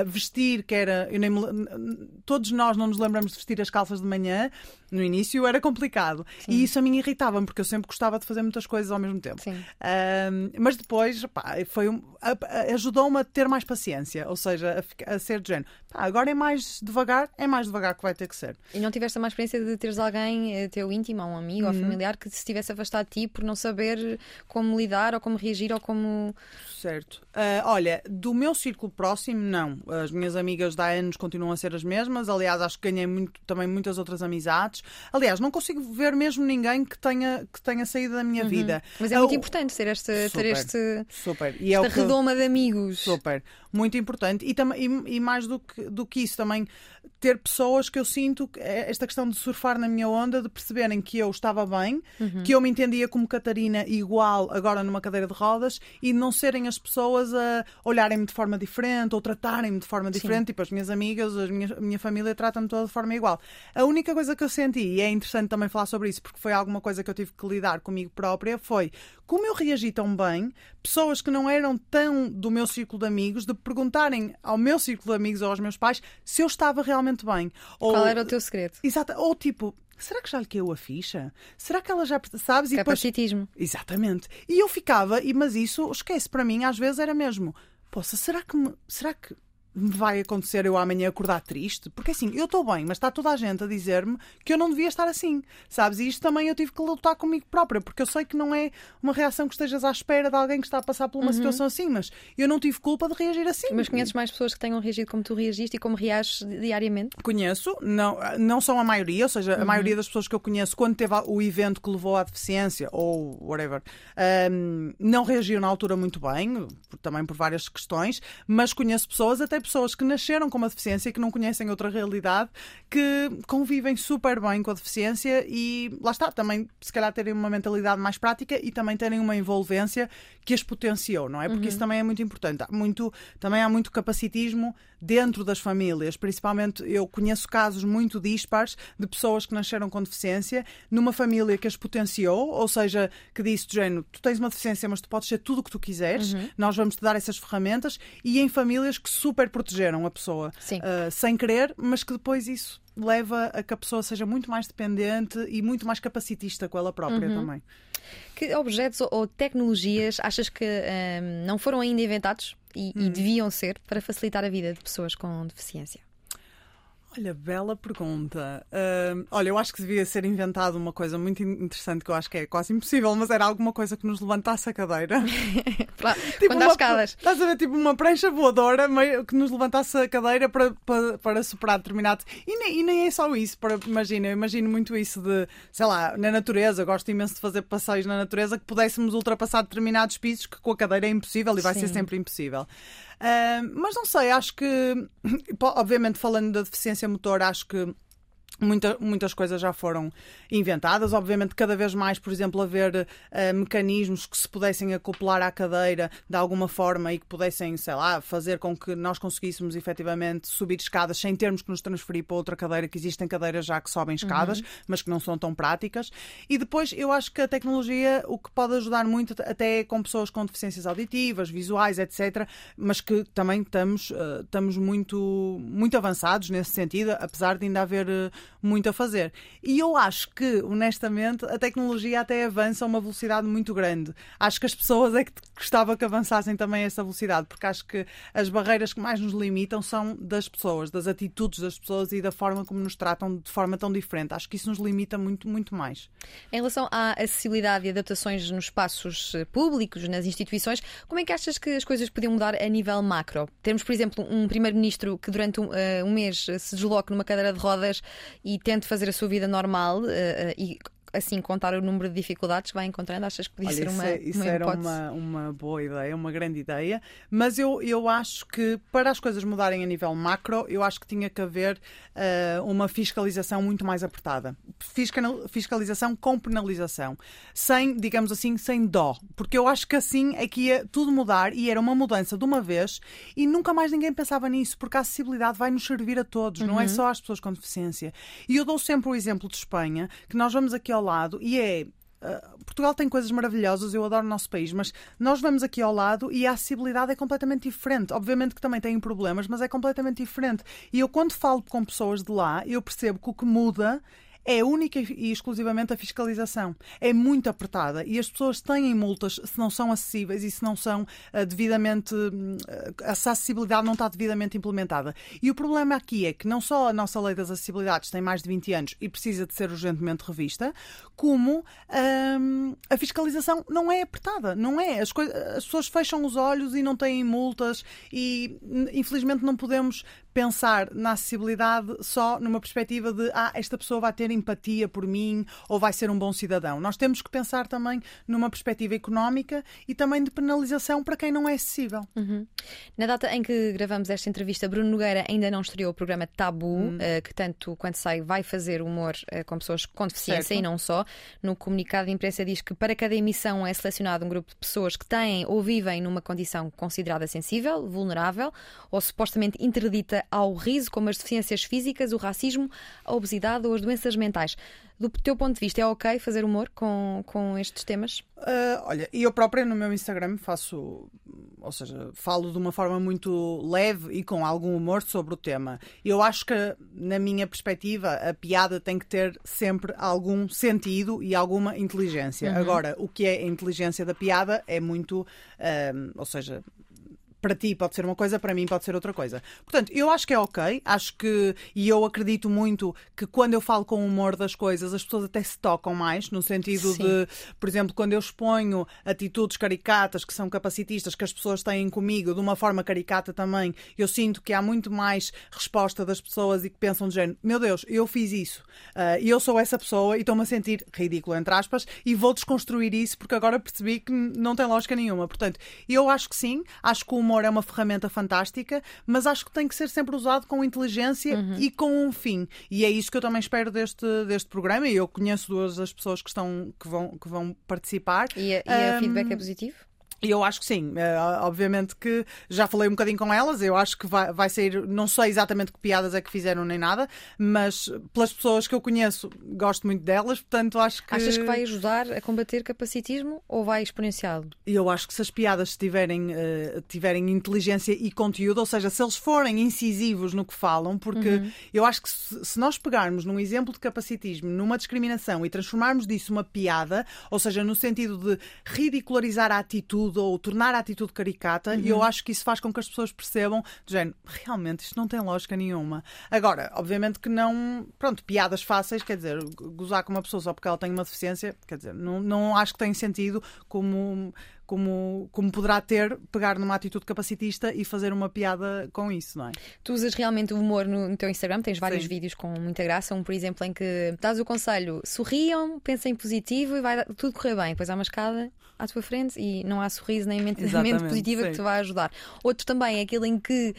vestir, que era, eu nem me todos nós não nos lembramos de vestir as calças de manhã, No início era complicado. Sim. E isso a mim irritava-me, porque eu sempre gostava de fazer muitas coisas ao mesmo tempo. Um, mas depois, pá, foi um, ajudou-me a ter mais paciência, ou seja, a, a ser de género. Pá, agora é mais devagar, é mais devagar que vai ter que ser. E não tiveste a mais experiência de teres alguém, eh, teu íntimo, um amigo uhum. ou familiar, que se estivesse afastado de ti por não saber como lidar ou como reagir ou como. Certo. Uh, olha, do meu círculo próximo, não. As minhas amigas de há anos continuam a ser as mesmas. Aliás, acho que ganhei muito, também muitas outras amizades. Aliás, não consigo ver mesmo ninguém que tenha, que tenha saído da minha uhum. vida. Mas é muito importante ter, este, super, ter este, super. E esta é redoma de amigos. Super, muito importante. E, tam, e, e, mais do que, do que isso, também ter pessoas que eu sinto é esta questão de surfar na minha onda, de perceberem que eu estava bem, uhum. que eu me entendia como Catarina igual agora numa cadeira de rodas e não serem as pessoas a olharem-me de forma diferente ou tratarem-me de forma diferente. Sim. Tipo, as minhas amigas, as minhas, a minha família tratam-me toda de forma igual. A única coisa que eu senti, e é interessante também falar sobre isso, porque foi alguma coisa que eu tive que lidar comigo própria, foi como eu reagi tão bem, pessoas que não eram tão do meu círculo de amigos, de perguntarem ao meu círculo de amigos ou aos meus pais se eu estava realmente bem. Ou, Qual era o teu segredo? Exato. Ou tipo, será que já lhe caiu a ficha? Será que ela já sabes? E Capacitismo. Depois... Exatamente. E eu ficava, mas isso, esquece, para mim às vezes era mesmo. Poxa, será que me... será que vai acontecer eu amanhã acordar triste? Porque assim, eu estou bem, mas está toda a gente a dizer-me que eu não devia estar assim, sabes? E isto também eu tive que lutar comigo própria, porque eu sei que não é uma reação que estejas à espera de alguém que está a passar por uma uhum. situação assim, mas eu não tive culpa de reagir assim. Mas conheces mais pessoas que tenham reagido como tu reagiste e como reages diariamente? Conheço, não, não são a maioria, ou seja, uhum. a maioria das pessoas que eu conheço, quando teve o evento que levou à deficiência ou whatever, um, não reagiram na altura muito bem, também por várias questões, mas conheço pessoas, até pessoas que nasceram com uma deficiência e que não conhecem outra realidade, que convivem super bem com a deficiência e lá está, também se calhar terem uma mentalidade mais prática e também terem uma envolvência que as potenciou, não é? Porque uhum. isso também é muito importante. Há muito, também há muito capacitismo dentro das famílias, principalmente eu conheço casos muito dispares de pessoas que nasceram com deficiência numa família que as potenciou, ou seja, que disse do género, tu tens uma deficiência, mas tu podes ser tudo o que tu quiseres, uhum. nós vamos te dar essas ferramentas, e em famílias que super protegeram a pessoa uh, sem querer, mas que depois isso leva a que a pessoa seja muito mais dependente e muito mais capacitista com ela própria uhum. também. Que objetos ou tecnologias achas que um, não foram ainda inventados e, e hum. deviam ser para facilitar a vida de pessoas com deficiência? Olha, bela pergunta. Uh, olha, eu acho que devia ser inventado uma coisa muito interessante que eu acho que é quase impossível, mas era alguma coisa que nos levantasse a cadeira. tipo Quando uma, escadas. Estás a ver, tipo uma prancha voadora meio, que nos levantasse a cadeira para, para, para superar determinado. E nem, e nem é só isso, para, imagina, eu imagino muito isso de, sei lá, na natureza, gosto imenso de fazer passeios na natureza, que pudéssemos ultrapassar determinados pisos que com a cadeira é impossível e vai Sim. ser sempre impossível. Uh, mas não sei, acho que, obviamente, falando da deficiência motor, acho que Muita, muitas coisas já foram inventadas. Obviamente, cada vez mais, por exemplo, haver uh, mecanismos que se pudessem acoplar à cadeira de alguma forma e que pudessem, sei lá, fazer com que nós conseguíssemos efetivamente subir escadas sem termos que nos transferir para outra cadeira, que existem cadeiras já que sobem escadas, uhum. mas que não são tão práticas. E depois, eu acho que a tecnologia, o que pode ajudar muito, até com pessoas com deficiências auditivas, visuais, etc., mas que também estamos, uh, estamos muito, muito avançados nesse sentido, apesar de ainda haver. Uh, muito a fazer. E eu acho que, honestamente, a tecnologia até avança a uma velocidade muito grande. Acho que as pessoas é que gostava que avançassem também a essa velocidade, porque acho que as barreiras que mais nos limitam são das pessoas, das atitudes das pessoas e da forma como nos tratam de forma tão diferente. Acho que isso nos limita muito, muito mais. Em relação à acessibilidade e adaptações nos espaços eh, públicos, nas instituições, como é que achas que as coisas podiam mudar a nível macro? Temos, por exemplo, um primeiro-ministro que durante um, uh, um mês se desloca numa cadeira de rodas e tente fazer a sua vida normal uh, e assim contar o número de dificuldades que vai encontrando? Achas que podia Olha, ser uma, isso, é, isso uma era uma, uma boa ideia, uma grande ideia, mas eu, eu acho que para as coisas mudarem a nível macro, eu acho que tinha que haver uh, uma fiscalização muito mais apertada. Fiscalização com penalização, sem, digamos assim, sem dó, porque eu acho que assim é que ia tudo mudar e era uma mudança de uma vez e nunca mais ninguém pensava nisso, porque a acessibilidade vai nos servir a todos, uhum. não é uhum. só às pessoas com deficiência. E eu dou sempre o exemplo de Espanha, que nós vamos aqui ao ao lado e é. Uh, Portugal tem coisas maravilhosas, eu adoro o nosso país, mas nós vamos aqui ao lado e a acessibilidade é completamente diferente. Obviamente que também tem problemas, mas é completamente diferente. E eu, quando falo com pessoas de lá, eu percebo que o que muda é única e exclusivamente a fiscalização. É muito apertada e as pessoas têm multas se não são acessíveis e se não são uh, devidamente. Essa acessibilidade não está devidamente implementada. E o problema aqui é que não só a nossa lei das acessibilidades tem mais de 20 anos e precisa de ser urgentemente revista, como um, a fiscalização não é apertada. Não é. As, as pessoas fecham os olhos e não têm multas e, infelizmente, não podemos pensar na acessibilidade só numa perspectiva de ah, esta pessoa vai ter empatia por mim ou vai ser um bom cidadão. Nós temos que pensar também numa perspectiva económica e também de penalização para quem não é acessível. Uhum. Na data em que gravamos esta entrevista, Bruno Nogueira ainda não estreou o programa Tabu, uhum. uh, que tanto quanto sai vai fazer humor uh, com pessoas com deficiência certo. e não só. No comunicado de imprensa diz que para cada emissão é selecionado um grupo de pessoas que têm ou vivem numa condição considerada sensível, vulnerável ou supostamente interdita ao riso, como as deficiências físicas, o racismo, a obesidade ou as doenças mentais. Do teu ponto de vista, é ok fazer humor com, com estes temas? Uh, olha, eu própria no meu Instagram faço, ou seja, falo de uma forma muito leve e com algum humor sobre o tema. Eu acho que, na minha perspectiva, a piada tem que ter sempre algum sentido e alguma inteligência. Uhum. Agora, o que é a inteligência da piada é muito, uh, ou seja, para ti pode ser uma coisa, para mim pode ser outra coisa. Portanto, eu acho que é ok, acho que, e eu acredito muito que quando eu falo com humor das coisas, as pessoas até se tocam mais, no sentido Sim. de, por exemplo, quando eu exponho atitudes caricatas que são capacitistas, que as pessoas têm comigo, de uma forma caricata também, eu sinto que há muito mais resposta das pessoas e que pensam de género, meu Deus, eu fiz isso, uh, eu sou essa pessoa e estou-me a sentir ridículo, entre aspas, e vou desconstruir isso porque agora percebi que não tem lógica nenhuma. Portanto, eu acho que sim, acho que o humor humor é uma ferramenta fantástica, mas acho que tem que ser sempre usado com inteligência uhum. e com um fim. E é isso que eu também espero deste, deste programa. E eu conheço duas das pessoas que, estão, que, vão, que vão participar. E, e um, feedback é positivo? E eu acho que sim. Uh, obviamente que já falei um bocadinho com elas. Eu acho que vai, vai sair. Não sei exatamente que piadas é que fizeram nem nada, mas pelas pessoas que eu conheço, gosto muito delas. Portanto, acho que. Achas que vai ajudar a combater capacitismo ou vai exponenciá-lo? Eu acho que se as piadas tiverem, uh, tiverem inteligência e conteúdo, ou seja, se eles forem incisivos no que falam, porque uhum. eu acho que se, se nós pegarmos num exemplo de capacitismo, numa discriminação e transformarmos disso uma piada, ou seja, no sentido de ridicularizar a atitude atitude ou tornar a atitude caricata, uhum. e eu uhum. acho que isso faz com que as pessoas percebam, do género, realmente isto não tem lógica nenhuma. Agora, obviamente que não, pronto, piadas fáceis, quer dizer, gozar com uma pessoa só porque ela tem uma deficiência, quer dizer, não, não acho que tem sentido como como, como poderá ter pegar numa atitude capacitista e fazer uma piada com isso, não é? Tu usas realmente o humor no, no teu Instagram, tens vários Sim. vídeos com muita graça, um, por exemplo, em que dás o conselho, sorriam, pensem positivo e vai tudo correr bem. Depois há uma escada à tua frente e não há sorriso nem mente, mente positiva sim. que te vai ajudar. Outro também é aquele em que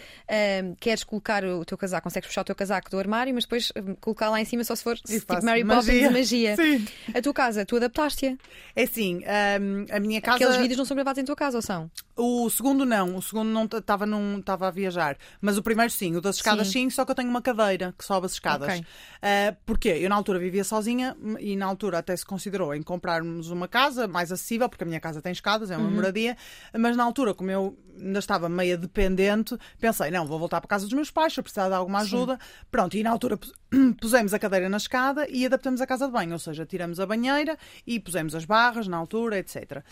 queres colocar o teu casaco, consegues puxar o teu casaco do armário, mas depois uh, colocar lá em cima só se for se, tipo Mary magia. Poppins de magia. Sim. A tua casa, tu adaptaste-a? É assim, um, a minha casa. Aqueles vídeos não são gravados em tua casa ou são? O segundo não, o segundo não estava num estava a viajar, mas o primeiro sim, o das escadas sim. sim, só que eu tenho uma cadeira que sobe as escadas. Okay. Uh, porque eu na altura vivia sozinha e na altura até se considerou em comprarmos uma casa mais acessível, porque a minha casa tem escadas, é uma uhum. moradia, mas na altura, como eu ainda estava meia dependente, pensei, não, vou voltar para a casa dos meus pais, se eu precisar de alguma ajuda. Sim. Pronto, e na altura pusemos a cadeira na escada e adaptamos a casa de banho, ou seja, tiramos a banheira e pusemos as barras na altura, etc.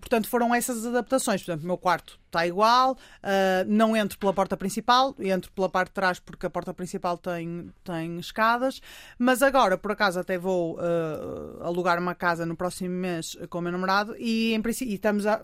portanto, foram essas adaptações. Portanto, o meu quarto está igual, uh, não entro pela porta principal, entro pela parte de trás porque a porta principal tem, tem escadas, mas agora, por acaso, até vou uh, alugar uma casa no próximo mês com o meu namorado e, em princípio, e estamos a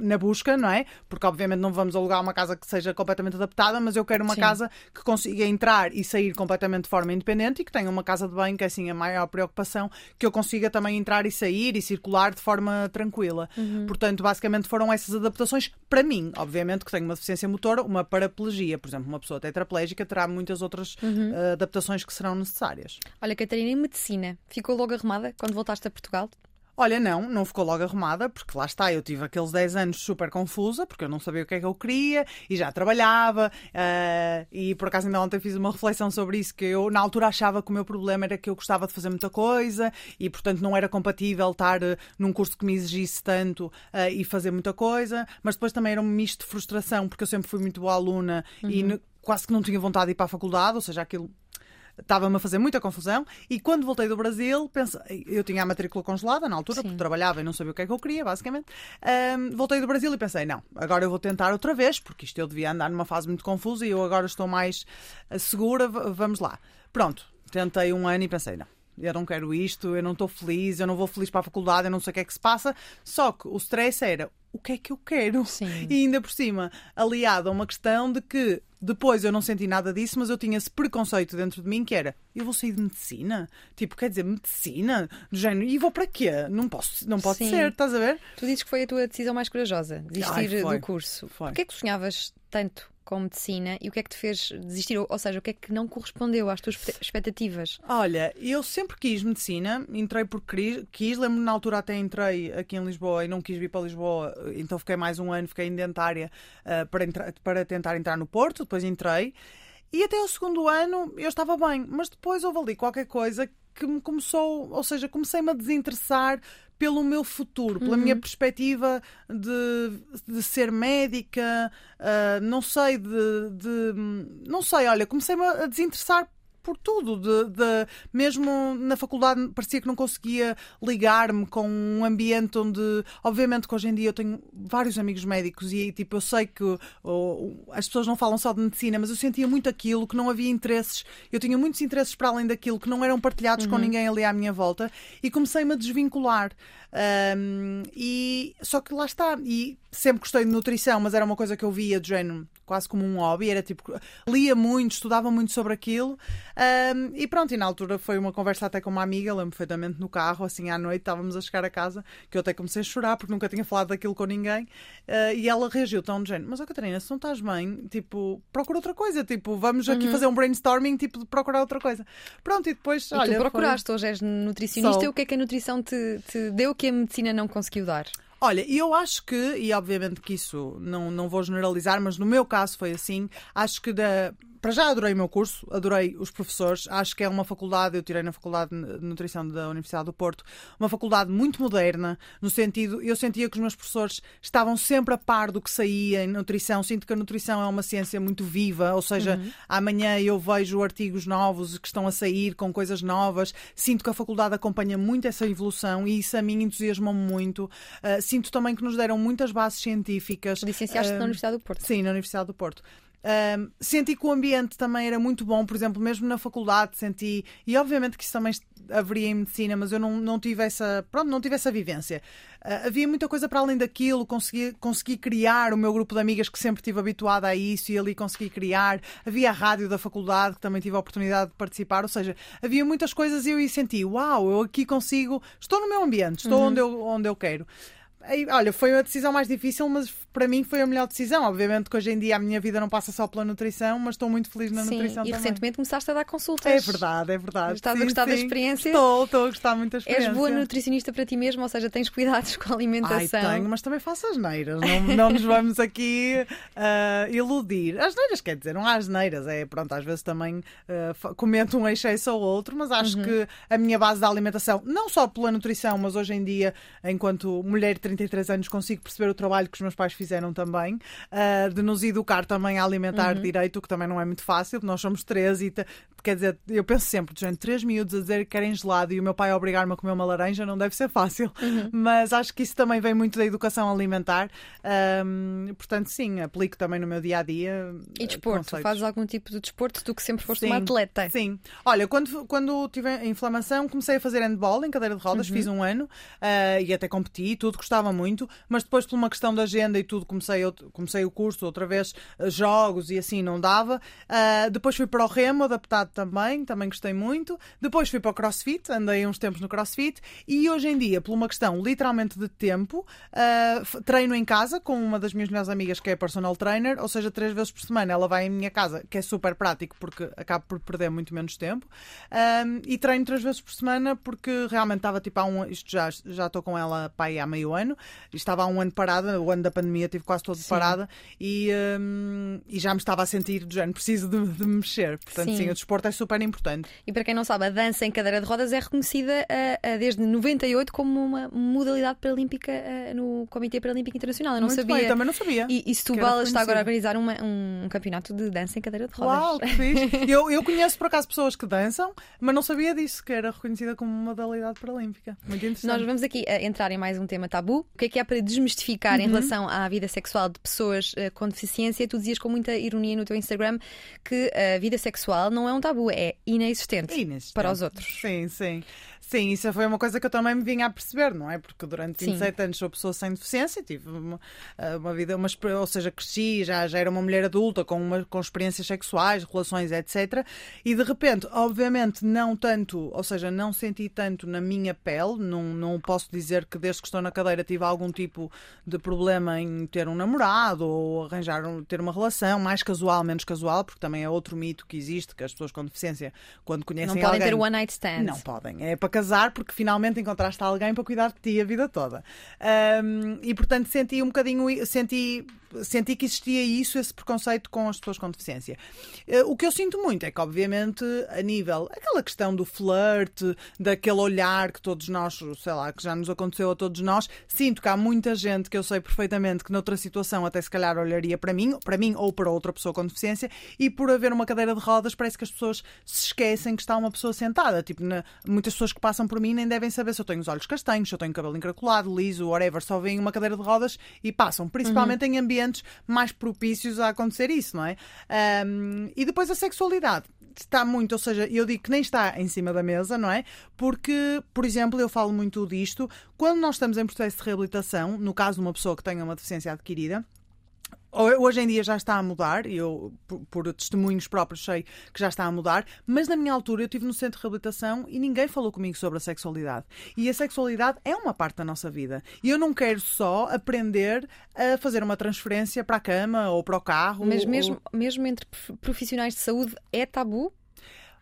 na busca, não é? Porque obviamente não vamos alugar uma casa que seja completamente adaptada, mas eu quero uma Sim. casa que consiga entrar e sair completamente de forma independente e que tenha uma casa de banho, que é assim a maior preocupação, que eu consiga também entrar e sair e circular de forma tranquila. Uhum. Portanto, basicamente foram essas adaptações para mim. Obviamente que tenho uma deficiência motora, uma paraplegia, por exemplo, uma pessoa tetraplégica terá muitas outras uhum. uh, adaptações que serão necessárias. Olha, Catarina, em medicina, ficou logo arrumada quando voltaste a Portugal? Olha, não, não ficou logo arrumada, porque lá está, eu tive aqueles 10 anos super confusa, porque eu não sabia o que é que eu queria e já trabalhava. Uh, e por acaso ainda ontem fiz uma reflexão sobre isso, que eu na altura achava que o meu problema era que eu gostava de fazer muita coisa e, portanto, não era compatível estar uh, num curso que me exigisse tanto uh, e fazer muita coisa, mas depois também era um misto de frustração, porque eu sempre fui muito boa aluna uhum. e quase que não tinha vontade de ir para a faculdade, ou seja, aquilo estava-me a fazer muita confusão. E quando voltei do Brasil, pensei, eu tinha a matrícula congelada na altura, Sim. porque trabalhava e não sabia o que é que eu queria, basicamente. Ahm, voltei do Brasil e pensei, não, agora eu vou tentar outra vez, porque isto eu devia andar numa fase muito confusa e eu agora estou mais eh, segura, vamos lá. Pronto, tentei um ano e pensei, não. Eu não quero isto, eu não estou feliz, eu não vou feliz para a faculdade, eu não sei o que é que se passa. Só que o stress era o que é que eu quero? Sim. E ainda por cima, aliado a uma questão de que depois eu não senti nada disso, mas eu tinha esse preconceito dentro de mim que era eu vou sair de medicina? Tipo, quer dizer, medicina? Do género, e vou para quê? Não, posso, não pode Sim. ser, estás a ver? Tu dizes que foi a tua decisão mais corajosa, desistir Ai, foi. do curso. Foi. O que é que sonhavas tanto com medicina e o que é que te fez desistir? Ou ou seja, o que é que não correspondeu às tuas expect- expectativas? Olha, eu sempre quis medicina, entrei porque quis, lembro-me na altura até entrei aqui em Lisboa e não quis vir para Lisboa, então fiquei mais um ano, fiquei em dentária ah, para, para tentar entrar no Porto, depois entrei. E até o segundo ano eu estava bem, mas depois houve ali qualquer coisa que me começou, ou seja, comecei-me a desinteressar pelo meu futuro, pela minha perspectiva de, de ser médica, ah, não sei, de, de- Não sei, olha, comecei-me a desinteressar por tudo, de, de- mesmo na faculdade parecia que não conseguia ligar-me com um ambiente onde, obviamente que hoje em dia eu tenho vários amigos médicos e tipo eu sei que oh, as pessoas não falam só de medicina, mas eu sentia muito aquilo, que não havia interesses, eu tinha muitos interesses para além daquilo que não eram partilhados com ninguém ali à minha volta e comecei-me a desvincular. Um, e só que lá está, e sempre gostei de nutrição, mas era uma coisa que eu via de género quase como um hobby, era tipo, lia muito, estudava muito sobre aquilo. Um, e pronto, e na altura foi uma conversa até com uma amiga, lembro perfeitamente no carro, assim à noite, estávamos a chegar a casa, que eu até comecei a chorar porque nunca tinha falado daquilo com ninguém. Uh, e ela reagiu tão de género, mas ó Catarina, se não estás bem, tipo, procura outra coisa, tipo, vamos aqui fazer um brainstorming, tipo, de procurar outra coisa. Pronto, e depois, E olha. tu foi- procuraste, hoje és nutricionista, Sou. e o que é que a nutrição te, te deu que a medicina não conseguiu dar? Olha, e eu acho que, e obviamente que isso não, não vou generalizar, mas no meu caso foi assim, acho que da. Para já adorei o meu curso, adorei os professores, acho que é uma faculdade, eu tirei na Faculdade de Nutrição da Universidade do Porto, uma faculdade muito moderna, no sentido, eu sentia que os meus professores estavam sempre a par do que saía em nutrição, sinto que a nutrição é uma ciência muito viva, ou seja, amanhã eu vejo artigos novos que estão a sair com coisas novas, sinto que a faculdade acompanha muito essa evolução e isso a mim entusiasmou-me muito. Uh, sinto também que nos deram muitas bases científicas. Licenciaste na Universidade do Porto. Sim, na Universidade do Porto. Um, senti que o ambiente também era muito bom, por exemplo, mesmo na faculdade senti, e obviamente que isso também haveria em medicina, mas eu não, não tive essa, pronto, não tive essa vivência. Uh, havia muita coisa para além daquilo, consegui, consegui criar o meu grupo de amigas que sempre estive habituada a isso e ali consegui criar. Havia a rádio da faculdade que também tive a oportunidade de participar, ou seja, havia muitas coisas e eu senti, uau, eu aqui consigo, estou no meu ambiente, estou onde, eu, onde eu quero olha, foi a decisão mais difícil, mas para mim foi a melhor decisão. Obviamente que hoje em dia a minha vida não passa só pela nutrição, mas estou muito feliz na sim, nutrição e também. E recentemente começaste a dar consultas. É verdade, é verdade. Estás sim, a gostar sim. da experiência? Estou, estou a gostar muito da experiência. És boa nutricionista para ti mesmo, ou seja, tens cuidados com a alimentação. Ai, tenho, mas também faço asneiras. Não, não nos vamos aqui uh, iludir. Asneiras quer dizer, não há asneiras. É, pronto, às vezes também uh, comento um excesso ou outro, mas acho uhum. que a minha base da alimentação, não só pela nutrição, mas hoje em dia, enquanto mulher 30 43 anos consigo perceber o trabalho que os meus pais fizeram também, uh, de nos educar também a alimentar uhum. direito, o que também não é muito fácil, nós somos três e quer dizer, eu penso sempre, gente, três miúdos a dizer que querem gelado e o meu pai obrigar-me a comer uma laranja não deve ser fácil, uhum. mas acho que isso também vem muito da educação alimentar, um, portanto, sim, aplico também no meu dia a dia. E eh, desporto, conceitos. fazes algum tipo de desporto, tu que sempre foste sim, uma atleta? Sim, olha, quando, quando tive a inflamação comecei a fazer handball em cadeira de rodas, uhum. fiz um ano uh, e até competi tudo, gostava muito, mas depois, por uma questão da agenda e tudo, comecei, comecei o curso outra vez, ah, jogos e assim, não dava. Ah, depois fui para o remo, adaptado também, também gostei muito. Depois fui para o crossfit, andei uns tempos no crossfit e hoje em dia, por uma questão literalmente de tempo, f- treino em casa com uma das minhas melhores amigas que é personal trainer, ou seja, três vezes por semana ela vai em minha casa, que é super prático porque acabo por perder muito menos tempo. E treino três vezes por semana porque realmente estava tipo há um isto já já estou com ela pá, aí há meio ano, e estava há um ano parada, o ano da pandemia tive quase todo parada e, ahm, e já me estava a sentir do género, preciso de, de me mexer. Portanto, Sim. sim, o desporto é super importante. E para quem não sabe, a dança em cadeira de rodas é reconhecida uh, uh, desde 98 como uma modalidade paralímpica uh, no Comitê Paralímpico Internacional. Eu não Muito sabia. Bem, também não sabia. E, e Setúbal está agora a organizar uma, um, um, campeonato de dança em cadeira de rodas. Uau, que fixe. eu, eu conheço por acaso pessoas que dançam, mas não sabia disso, que era reconhecida como modalidade paralímpica. Muito interessante. Nós vamos aqui entrar em mais um tema tabu. O que é que há para desmistificar uhum. em relação à vida sexual de pessoas com deficiência? Tu dizias com muita ironia no teu Instagram que a vida sexual não é um tabu, é inexistente, é inexistente. para os outros. Sim, sim. Sim, isso foi uma coisa que eu também me vinha a perceber, não é? Porque durante 27 Sim. anos sou pessoa sem deficiência, tive uma, eh, uma vida, uma, ou seja, cresci, já, já era uma mulher adulta com, uma, com experiências sexuais, relações, etc. E de repente, obviamente, não tanto, ou seja, não senti tanto na minha pele, não, não posso dizer que desde que estou na cadeira tive algum tipo de problema em ter um namorado ou arranjar, ter uma relação mais casual, menos casual, porque também é outro mito que existe, que as pessoas com deficiência, quando conhecem alguém... Não podem ter one night stand. Não podem. É para casar porque finalmente encontraste alguém para cuidar de ti a vida toda. Um, e portanto senti um bocadinho, senti senti que existia isso, esse preconceito com as pessoas com deficiência. Eh, o que eu sinto muito é que, obviamente, a nível, aquela questão do flerte, daquele olhar que todos nós, sei lá, que já nos aconteceu a todos nós, sinto que há muita gente que eu sei perfeitamente que noutra situação até se calhar olharia para mim, para mim ou para outra pessoa com deficiência, e por haver uma cadeira de rodas parece que as pessoas se esquecem que está uma pessoa sentada. Tipo, na, muitas pessoas que passam por mim nem devem saber se eu tenho os olhos castanhos, se eu tenho cabelo encaracolado, liso, whatever, só veem uma cadeira de rodas e passam, principalmente uhum. em ambientes ambientes mais propícios a acontecer isso, não é? Um, e depois a sexualidade está muito, ou seja, eu digo que nem está em cima da mesa, não é? Porque, por exemplo, eu falo muito disto, quando nós estamos em processo de reabilitação, no caso de uma pessoa que tenha uma deficiência adquirida, Hoje em dia já está a mudar, eu, por, por, testemunhos próprios, sei que já está a mudar, mas na minha altura eu estive no centro de reabilitação e ninguém falou comigo sobre a sexualidade. E a sexualidade é uma parte da nossa vida. E eu não quero só aprender a fazer uma transferência para a cama ou para o carro. Mas ou... mesmo, mesmo entre profissionais de saúde é tabu?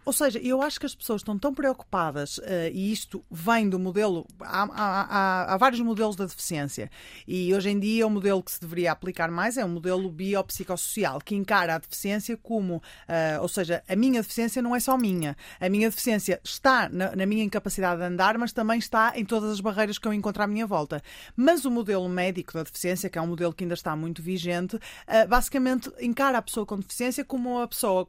Ou seja, eu acho que as pessoas estão tão preocupadas, uh, e isto vem do modelo. Há, há, há, vários modelos da deficiência, e hoje em dia o modelo que se deveria aplicar mais é o modelo biopsicossocial, que encara a deficiência como. Uh, ou seja, a minha deficiência não é só minha. A minha deficiência está na, na minha incapacidade de andar, mas também está em todas as barreiras que eu encontro à minha volta. Mas o modelo médico da deficiência, que é um modelo que ainda está muito vigente, uh, basicamente encara a pessoa com deficiência como uma pessoa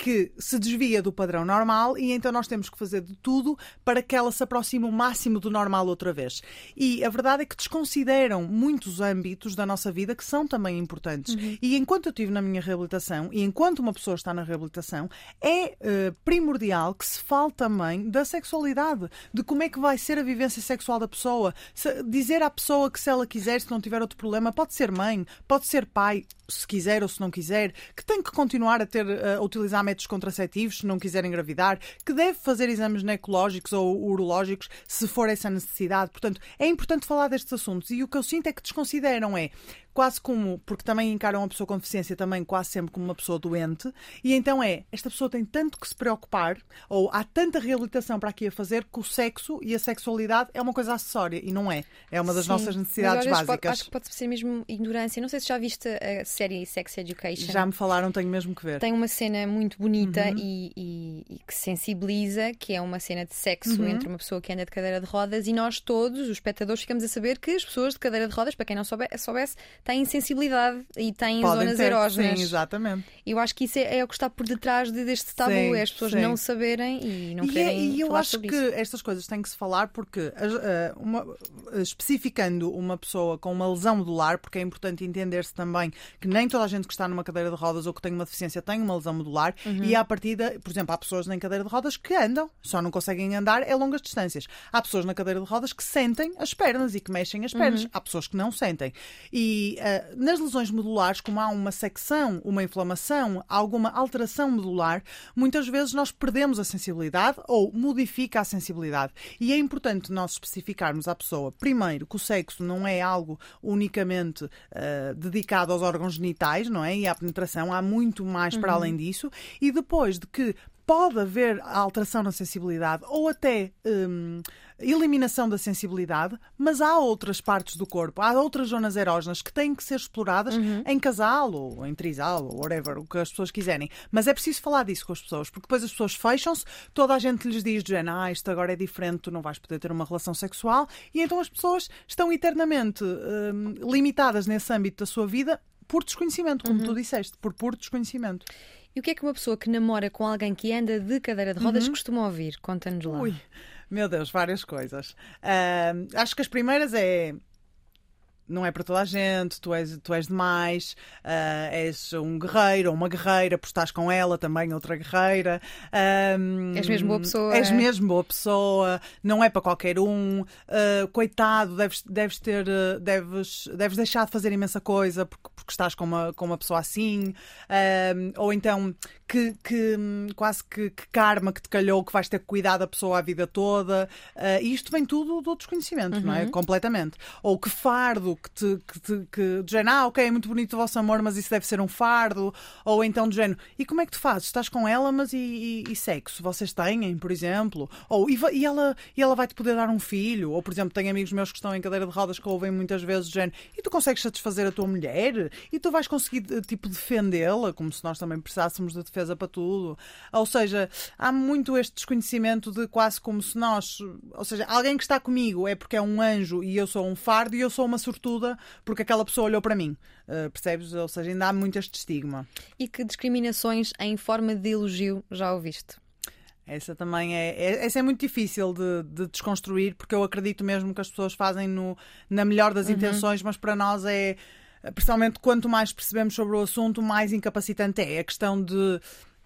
que se desvia do padrão normal e então nós temos que fazer de tudo para que ela se aproxime o máximo do normal outra vez. E a verdade é que desconsideram muitos âmbitos da nossa vida que são também importantes. Uhum. E enquanto eu estive na minha reabilitação e enquanto uma pessoa está na reabilitação, é uh, primordial que se fale também da sexualidade, de como é que vai ser a vivência sexual da pessoa. Se, dizer à pessoa que se ela quiser, se não tiver outro problema, pode ser mãe, pode ser pai, se quiser ou se não quiser, que tem que continuar a ter uh, a utilizar métodos contraceptivos se não quiser engravidar, que deve fazer exames ginecológicos ou urológicos se for essa necessidade. Portanto, é importante falar destes assuntos e o que eu sinto é que desconsideram é quase como, porque também encaram a pessoa com deficiência também quase sempre como uma pessoa doente, e então é, esta pessoa tem tanto que se preocupar, ou há tanta reabilitação para aqui a fazer, que o sexo e a sexualidade é uma coisa acessória, e não é. É uma das Sim, nossas necessidades básicas. Pode, acho que pode ser mesmo ignorância. Não sei se já viste a série Sex Education. Já me falaram, tenho mesmo que ver. Tem uma cena muito bonita uhum. e, e, e, que sensibiliza, que é uma cena de sexo uhum. entre uma pessoa que anda de cadeira de rodas, e nós todos, os espectadores, ficamos a saber que as pessoas de cadeira de rodas, para quem não soubesse, soubesse têm sensibilidade e têm Podem zonas ter, erógenas. Sim, exatamente. Eu acho que isso é, é o que está por detrás de, deste tabu, sim, é as pessoas sim. não saberem e não e é- querem E eu acho que isso. estas coisas têm que se falar porque, uh, uma, especificando uma pessoa com uma lesão modular, porque é importante entender-se também que nem toda a gente que está numa cadeira de rodas ou que tem uma deficiência tem uma lesão modular uhum. e à partida, por exemplo, há pessoas em cadeira de rodas que andam, só não conseguem andar é longas distâncias. Há pessoas na cadeira de rodas que sentem as pernas e que mexem as pernas. Uhum. Há pessoas que não sentem. E uh, nas lesões medulares, como há uma secção, uma inflamação, alguma alteração medular, muitas vezes nós perdemos a sensibilidade ou modifica a sensibilidade. E é importante nós especificarmos à pessoa, primeiro, que o sexo não é algo unicamente uh, dedicado aos órgãos genitais, não é? E à penetração, há muito mais uhum. para além disso. E depois de que pode haver alteração na sensibilidade ou até hum, eliminação da sensibilidade, mas há outras partes do corpo, há outras zonas erógenas que têm que ser exploradas Uhum. em casal ou em trisal ou whatever, o que as pessoas quiserem. Mas é preciso falar disso com as pessoas, porque depois as pessoas fecham-se, toda a gente lhes diz, género, ah, isto agora é diferente, tu não vais poder ter uma relação sexual, e então as pessoas estão eternamente hum, limitadas nesse âmbito da sua vida por desconhecimento, como Uhum. tu disseste, por puro desconhecimento. E o que é que uma pessoa que namora com alguém que anda de cadeira de rodas costuma ouvir? Conta-nos lá. Uhum. Ui, meu Deus, várias coisas. Ahm, acho que as primeiras é. Não é para toda a gente, tu és, tu és demais, ah, és um guerreiro ou uma guerreira, por estás com ela também, outra guerreira. Ahm, És mesmo boa pessoa. És mesmo boa pessoa, não é para qualquer um. ah, coitado, deves, deves ter. Deves, deves deixar de fazer imensa coisa porque, porque estás com uma, com uma pessoa assim. Ou então, que, que, quase que, que karma que te calhou, que vais ter que cuidar da pessoa a vida toda. Ah, e isto vem tudo do desconhecimento, não é? Completamente. Ou que fardo que te. Que, te, que, do género, ah, ok, é muito bonito o vosso amor, mas isso deve ser um fardo. Ou então, do género, e como é que tu fazes? Estás com ela, mas e, e, e sexo? Vocês têm, por exemplo? Ou e, e ela, e ela vai te poder dar um filho? Ou, por exemplo, tenho amigos meus que estão em cadeira de rodas que ouvem muitas vezes do género, e tu consegues satisfazer a tua mulher? E tu vais conseguir, eh, tipo, defendê-la? Como se nós também precisássemos de defesa para tudo. Ou seja, há muito este desconhecimento de quase como se nós. Ou seja, alguém que está comigo é porque é um anjo e eu sou um fardo e eu sou uma sortuda porque aquela pessoa olhou para mim. Eh, percebes? Ou seja, ainda há muito este estigma. E que discriminações em forma de elogio já ouviste? Essa também é, é- essa é muito difícil de, de desconstruir, porque eu acredito mesmo que as pessoas fazem no, na melhor das intenções, mas para nós é, principalmente quanto mais percebemos sobre o assunto, mais incapacitante é. A questão de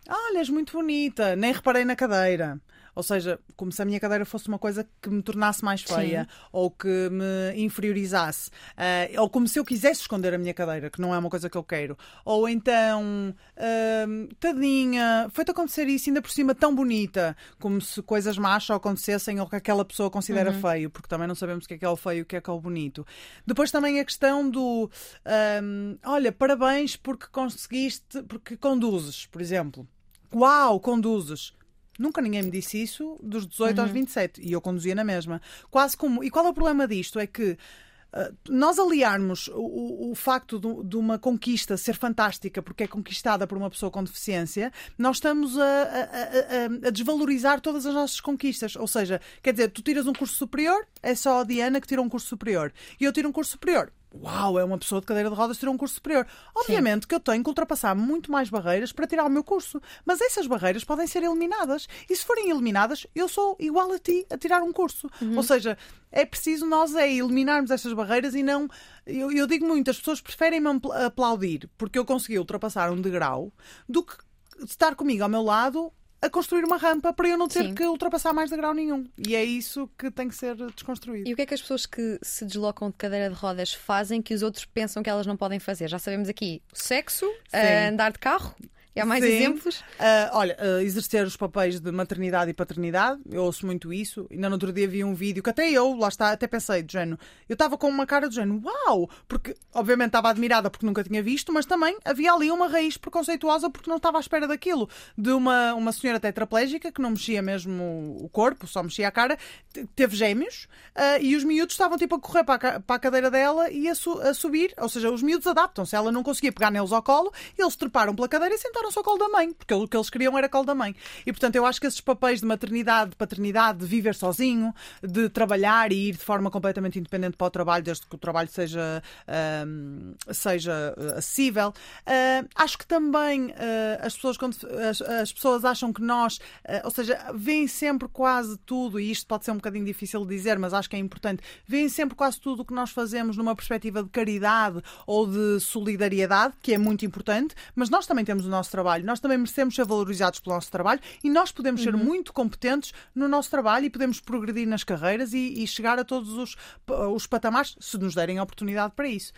olha, és muito bonita, nem reparei na cadeira. Ou seja, como se a minha cadeira fosse uma coisa que me tornasse mais feia ou que me inferiorizasse. Ah, ou como se eu quisesse esconder a minha cadeira, que não é uma coisa que eu quero. Ou então, ahm, tadinha, foi-te acontecer isso ainda por cima tão bonita, como se coisas más só acontecessem ou que aquela pessoa considera feio, porque também não sabemos o que é que é o feio e o que é que é o bonito. Depois também a questão do ahm, olha, parabéns porque conseguiste, porque conduzes, por exemplo. Uau, conduzes. Nunca ninguém me disse isso dos 18 aos 27 e eu conduzia na mesma. Quase como. E qual é o problema disto? É que ah, nós aliarmos o, o- facto de, de uma conquista ser fantástica porque é conquistada por uma pessoa com deficiência, nós estamos a, a- a- a- a desvalorizar todas as nossas conquistas. Ou seja, quer dizer, tu tiras um curso superior, é só a Diana que tira um curso superior. E eu tiro um curso superior. Uau, é uma pessoa de cadeira de rodas tirou um curso superior. Obviamente que eu tenho que ultrapassar muito mais barreiras para tirar o meu curso. Mas essas barreiras podem ser eliminadas. E se forem eliminadas, eu sou igual a ti a tirar um curso. Ou seja, é preciso nós é eliminarmos estas barreiras e não. Eu, eu digo muito, as pessoas preferem-me apl- aplaudir porque eu consegui ultrapassar um degrau do que estar comigo ao meu lado a construir uma rampa para eu não ter Sim. que ultrapassar mais degrau nenhum. E é isso que tem que ser desconstruído. E o que é que as pessoas que se deslocam de cadeira de rodas fazem que os outros pensam que elas não podem fazer? Já sabemos aqui sexo, eh, andar de carro. E há mais Sim. exemplos? Ah, olha, ah, exercer os papéis de maternidade e paternidade, eu ouço muito isso. Ainda no outro dia vi um vídeo que até eu, lá está, até pensei, do género, eu estava com uma cara do género, uau! Porque, obviamente, estava admirada porque nunca tinha visto, mas também havia ali uma raiz preconceituosa porque não estava à espera daquilo. De uma, uma senhora tetraplégica que não mexia mesmo o corpo, só mexia a cara, te- teve gêmeos ah, e os miúdos estavam tipo a correr para a, para a cadeira dela e a, su- a subir, ou seja, os miúdos adaptam-se. Ela não conseguia pegar neles ao colo, eles treparam pela cadeira e sentaram-se ao colo da mãe, porque o que eles queriam era colo da mãe. E portanto, eu acho que esses papéis de maternidade, de paternidade, de viver sozinho, de trabalhar e ir de forma completamente independente para o trabalho, desde que o trabalho seja, ahm, seja eh, acessível, ah, acho que também ah, as, pessoas, quando, as, as pessoas acham que nós, ah, ou seja, veem sempre quase tudo, e isto pode ser um bocadinho difícil de dizer, mas acho que é importante, veem sempre quase tudo o que nós fazemos numa perspectiva de caridade ou de solidariedade, que é muito importante, mas nós também temos o nosso trabalho, nós também merecemos ser valorizados pelo nosso trabalho e nós podemos ser muito competentes no nosso trabalho e podemos progredir nas carreiras e, e chegar a todos os, os patamares, se nos derem a oportunidade para isso.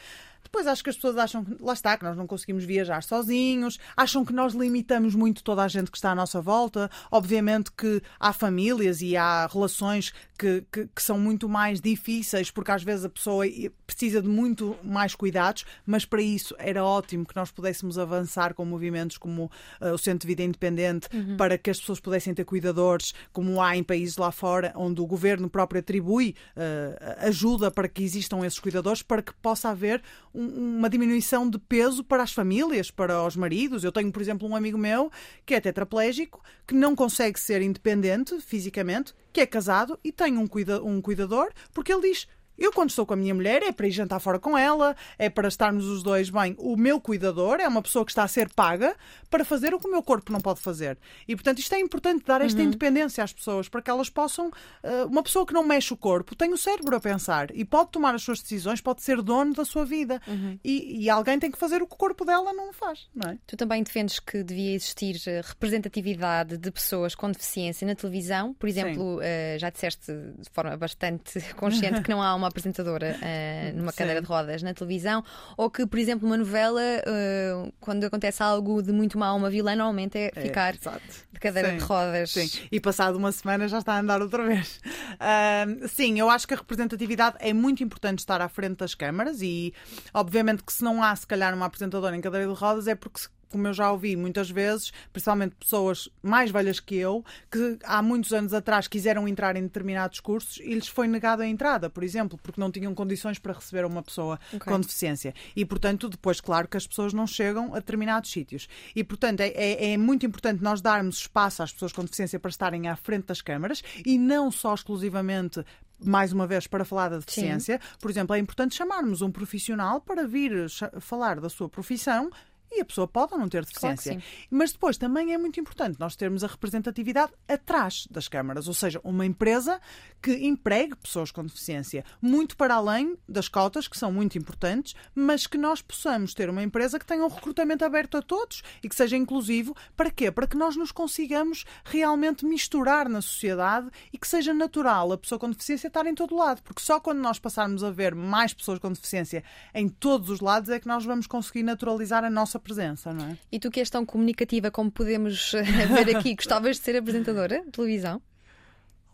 Depois acho que as pessoas acham que, lá está, que nós não conseguimos viajar sozinhos, acham que nós limitamos muito toda a gente que está à nossa volta. Obviamente que há famílias e há relações que, que, que são muito mais difíceis, porque às vezes a pessoa precisa de muito mais cuidados, mas para isso era ótimo que nós pudéssemos avançar com movimentos como uh, o Centro de Vida Independente, uhum. para que as pessoas pudessem ter cuidadores, como há em países lá fora, onde o governo próprio atribui uh, ajuda para que existam esses cuidadores, para que possa haver uma diminuição de peso para as famílias, para os maridos. Eu tenho, por exemplo, um amigo meu que é tetraplégico, que não consegue ser independente fisicamente, que é casado e tem um, cuida um cuidador, porque ele diz: eu, quando estou com a minha mulher, é para ir jantar fora com ela, é para estarmos os dois bem. O meu cuidador é uma pessoa que está a ser paga para fazer o que o meu corpo não pode fazer. E, portanto, isto é importante dar esta uhum. independência às pessoas para que elas possam. Uh, uma pessoa que não mexe o corpo tem o cérebro a pensar e pode tomar as suas decisões, pode ser dono da sua vida. Uhum. E, e, alguém tem que fazer o que o corpo dela não faz, não é? Tu também defendes que devia existir eh, representatividade de pessoas com deficiência na televisão. Por exemplo, uh, já disseste de forma bastante consciente que não há uma uma apresentadora uh, numa Sim. cadeira de rodas na televisão, ou que, por exemplo, uma novela, uh, quando acontece algo de muito mal a uma vilã, normalmente é, é ficar é, de cadeira sim, de rodas. Sim, e passado uma semana já está a andar outra vez. Uh, sim, eu acho que a representatividade é muito importante estar à frente das câmaras e, obviamente, que se não há, se calhar, uma apresentadora em cadeira de rodas é porque como eu já ouvi muitas vezes, principalmente pessoas mais velhas que eu, que há muitos anos atrás quiseram entrar em determinados cursos e lhes foi negada a entrada, por exemplo, porque não tinham condições para receber uma pessoa okay. com deficiência. E, portanto, depois, claro que as pessoas não chegam a determinados sítios. E, portanto, é, é, é muito importante nós darmos espaço às pessoas com deficiência para estarem à frente das câmaras e não só exclusivamente mais uma vez, para falar da deficiência, Sim. por exemplo, é importante chamarmos um profissional para vir falar da sua profissão e a pessoa pode ou não ter deficiência. Claro Mas depois também é muito importante nós termos a representatividade atrás das câmaras, ou seja, uma empresa que empregue pessoas com deficiência, muito para além das cotas, que são muito importantes, mas que nós possamos ter uma empresa que tenha um recrutamento aberto a todos e que seja inclusivo. Para quê? Para que nós nos consigamos realmente misturar na sociedade e que seja natural a pessoa com deficiência estar em todo lado, porque só quando nós passarmos a ver mais pessoas com deficiência em todos os lados é que nós vamos conseguir naturalizar a nossa presença, não é? E tu que és tão comunicativa como podemos eh, ver aqui, gostavas de ser apresentadora de televisão?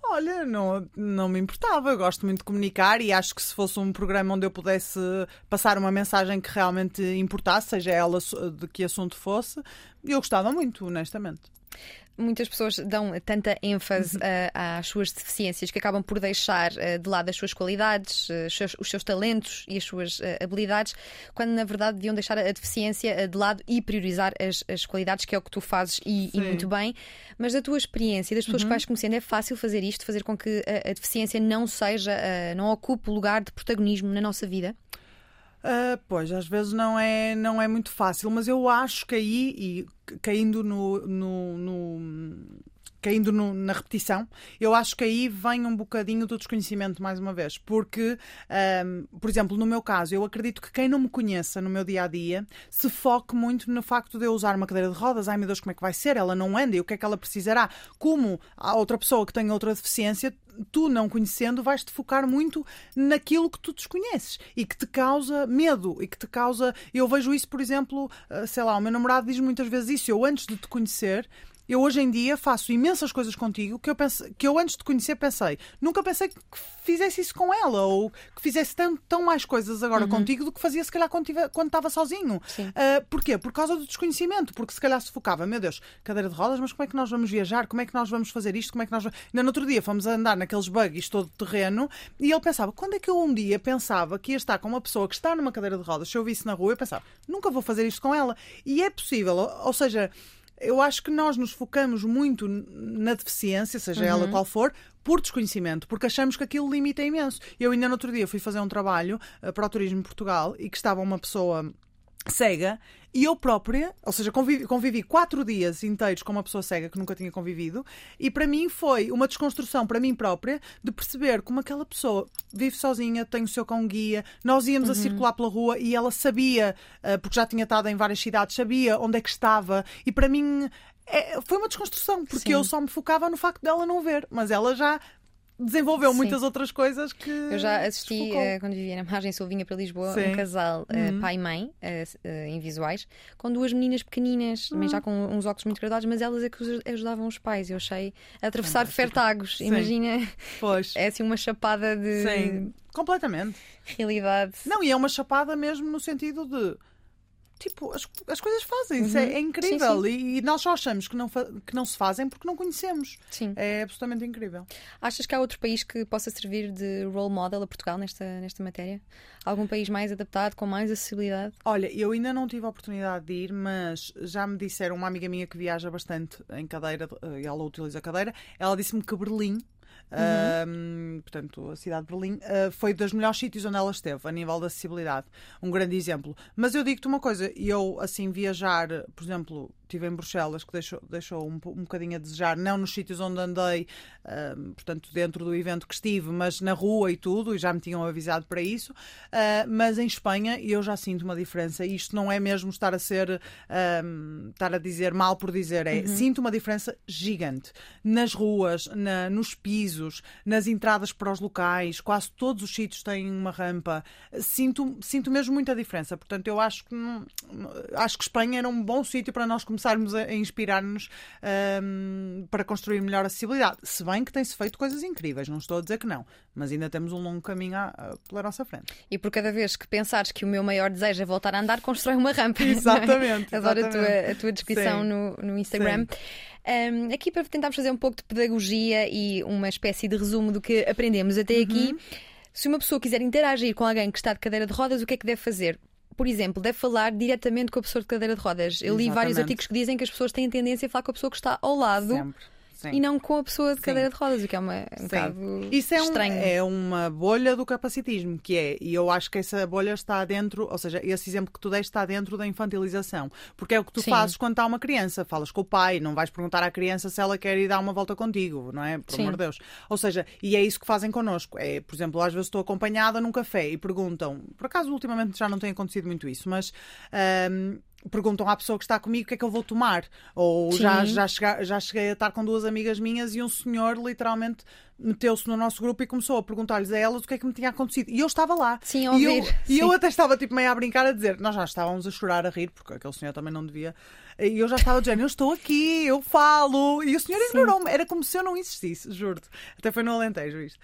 Olha, não, não me importava. Eu gosto muito de comunicar e acho que se fosse um programa onde eu pudesse passar uma mensagem que realmente importasse, seja ela de que assunto fosse, eu gostava muito, honestamente muitas pessoas dão tanta ênfase uh, às suas deficiências que acabam por deixar uh, de lado as suas qualidades, uh, os, seus, os, seus, talentos e as suas habilidades, quando na verdade deviam deixar a deficiência de lado e priorizar as, as, qualidades, que é o que tu fazes e, e, muito bem. Mas da tua experiência, das pessoas uhum. que vais conhecendo, é fácil fazer isto, fazer com que a, a deficiência não seja, não ocupe lugar de protagonismo na nossa vida? Uh, pois, às vezes não é, não é muito fácil, mas eu acho que aí, e caindo no, no, no caindo no, na repetição, eu acho que aí vem um bocadinho do desconhecimento, mais uma vez. Porque, um, por exemplo, no meu caso, eu acredito que quem não me conheça no meu dia a dia se foque muito no facto de eu usar uma cadeira de rodas. Ai meu Deus, como é que vai ser? Ela não anda e o que é que ela precisará? Como a outra pessoa que tem outra deficiência tu não conhecendo vais-te focar muito naquilo que tu desconheces e que te causa medo e que te causa. Eu vejo isso, por exemplo, ah, sei lá, o meu namorado diz muitas vezes isso. Eu antes de te conhecer, eu hoje em dia faço imensas coisas contigo que eu, pense, que eu antes de conhecer pensei. Nunca pensei que fizesse isso com ela ou que fizesse tão, tão mais coisas agora uhum. contigo do que fazia se calhar quando, tive, quando estava sozinho. Uh, porquê? Por causa do desconhecimento, porque se calhar se focava, meu Deus, cadeira de rodas, mas como é que nós vamos viajar? Como é que nós vamos fazer isto? Como é que nós Ainda no outro dia fomos a andar naqueles buggies todo terreno e ele pensava, quando é que eu um dia pensava que ia estar com uma pessoa que está numa cadeira de rodas, se eu visse na rua, eu pensava, nunca vou fazer isto com ela. E é possível, ou seja, eu acho que nós nos focamos muito na deficiência, seja uhum. ela qual for, por desconhecimento, porque achamos que aquilo limita imenso. Eu ainda no outro dia fui fazer um trabalho uh, para o Turismo em Portugal e que estava uma pessoa cega e eu própria, ou seja, convivi, convivi, quatro dias inteiros com uma pessoa cega que nunca tinha convivido, e para mim foi uma desconstrução para mim própria de perceber como aquela pessoa vive sozinha, tem o seu cão guia. Nós íamos uhum. a circular pela rua e ela sabia, eh, porque já tinha estado em várias cidades, sabia onde é que estava, e para mim é, foi uma desconstrução, porque Sim. eu só me focava no facto dela não ver, mas ela já desenvolveu Sim. muitas outras coisas que. Eu já assisti, eh, quando vivia na margem sul, vinha para Lisboa, Sim. um casal, eh, Uhum. pai e mãe, eh, em visuais, com duas meninas pequeninas, também Uhum. já com uns óculos muito graduados, mas elas é que ajudavam os pais. Eu achei a atravessar Fantástico. fertagos. Sim. Imagina, Pois. é assim uma chapada de Sim, completamente. realidade. Não, e é uma chapada mesmo no sentido de. Tipo, as, as coisas fazem-se, é, é incrível. Uhum. Sim, E, e nós só achamos que não, que não se fazem porque não conhecemos. Sim. É absolutamente incrível. Achas que há outro país que possa servir de role model a Portugal nesta, nesta matéria? Algum país mais adaptado, com mais acessibilidade? Olha, eu ainda não tive a oportunidade de ir, mas já me disseram, uma amiga minha que viaja bastante em cadeira, eh, ela utiliza cadeira, ela disse-me que Berlim. Ahm, portanto, a cidade de Berlim ah, foi dos melhores sítios onde ela esteve a nível de acessibilidade. Um grande exemplo. Mas eu digo-te uma coisa: eu, assim, viajar, por exemplo, estive em Bruxelas, que deixou, deixou um, um bocadinho a desejar, não nos sítios onde andei, ahm, portanto, dentro do evento que estive, mas na rua e tudo, e já me tinham avisado para isso. Ah, mas em Espanha eu já sinto uma diferença. Isto não é mesmo estar a ser, ahm, estar a dizer mal por dizer, é sinto uma diferença gigante nas ruas, na- nos pisos, nas entradas para os locais, quase todos os sítios têm uma rampa. Sinto, sinto mesmo muita diferença. Portanto, eu acho que acho que Espanha era um bom sítio para nós começarmos a, a inspirar-nos ahm, para construir melhor acessibilidade. Se bem que tem-se feito coisas incríveis, não estou a dizer que não, mas ainda temos um longo caminho a- a- pela nossa frente. E por cada vez que pensares que o meu maior desejo é voltar a andar, constrói uma rampa. Exatamente, Adoro a exatamente. tua, a tua descrição no, no Instagram. Um, aqui para tentarmos fazer um pouco de pedagogia e uma espécie de resumo do que aprendemos até Uhum. aqui. Se uma pessoa quiser interagir com alguém que está de cadeira de rodas, o que é que deve fazer? Por exemplo, deve falar diretamente com a pessoa de cadeira de rodas. Eu li vários artigos que dizem que as pessoas têm tendência a falar com a pessoa que está ao lado Sempre. Sim. e não com a pessoa de cadeira de rodas, o que é uma, um bocado Isso é, um- estranho. é uma bolha do capacitismo, que é, e eu acho que essa bolha está dentro, ou seja, esse exemplo que tu deste está dentro da infantilização. Porque é o que tu Sim. fazes quando está uma criança. Falas com o pai, não vais perguntar à criança se ela quer ir dar uma volta contigo, não é? Por Sim. amor de Deus. Ou seja, e é isso que fazem connosco. É, por exemplo, às vezes estou acompanhada num café e perguntam, por acaso ultimamente já não tem acontecido muito isso, mas. ahm, Perguntam à pessoa que está comigo o que é que eu vou tomar. Ou já, Sim. já, chega- já cheguei a estar com duas amigas minhas e um senhor literalmente meteu-se no nosso grupo e começou a perguntar-lhes a elas o que é que me tinha acontecido. E eu estava lá. Sim, a e eu, ouvir. e eu Sim. até estava tipo meio a brincar a dizer, nós já estávamos a chorar, a rir, porque aquele senhor também não devia. E eu já estava dizendo, eu estou aqui, eu falo. E o senhor ignorou-me. Era como se eu não existisse, juro-te. Até foi no Alentejo isto.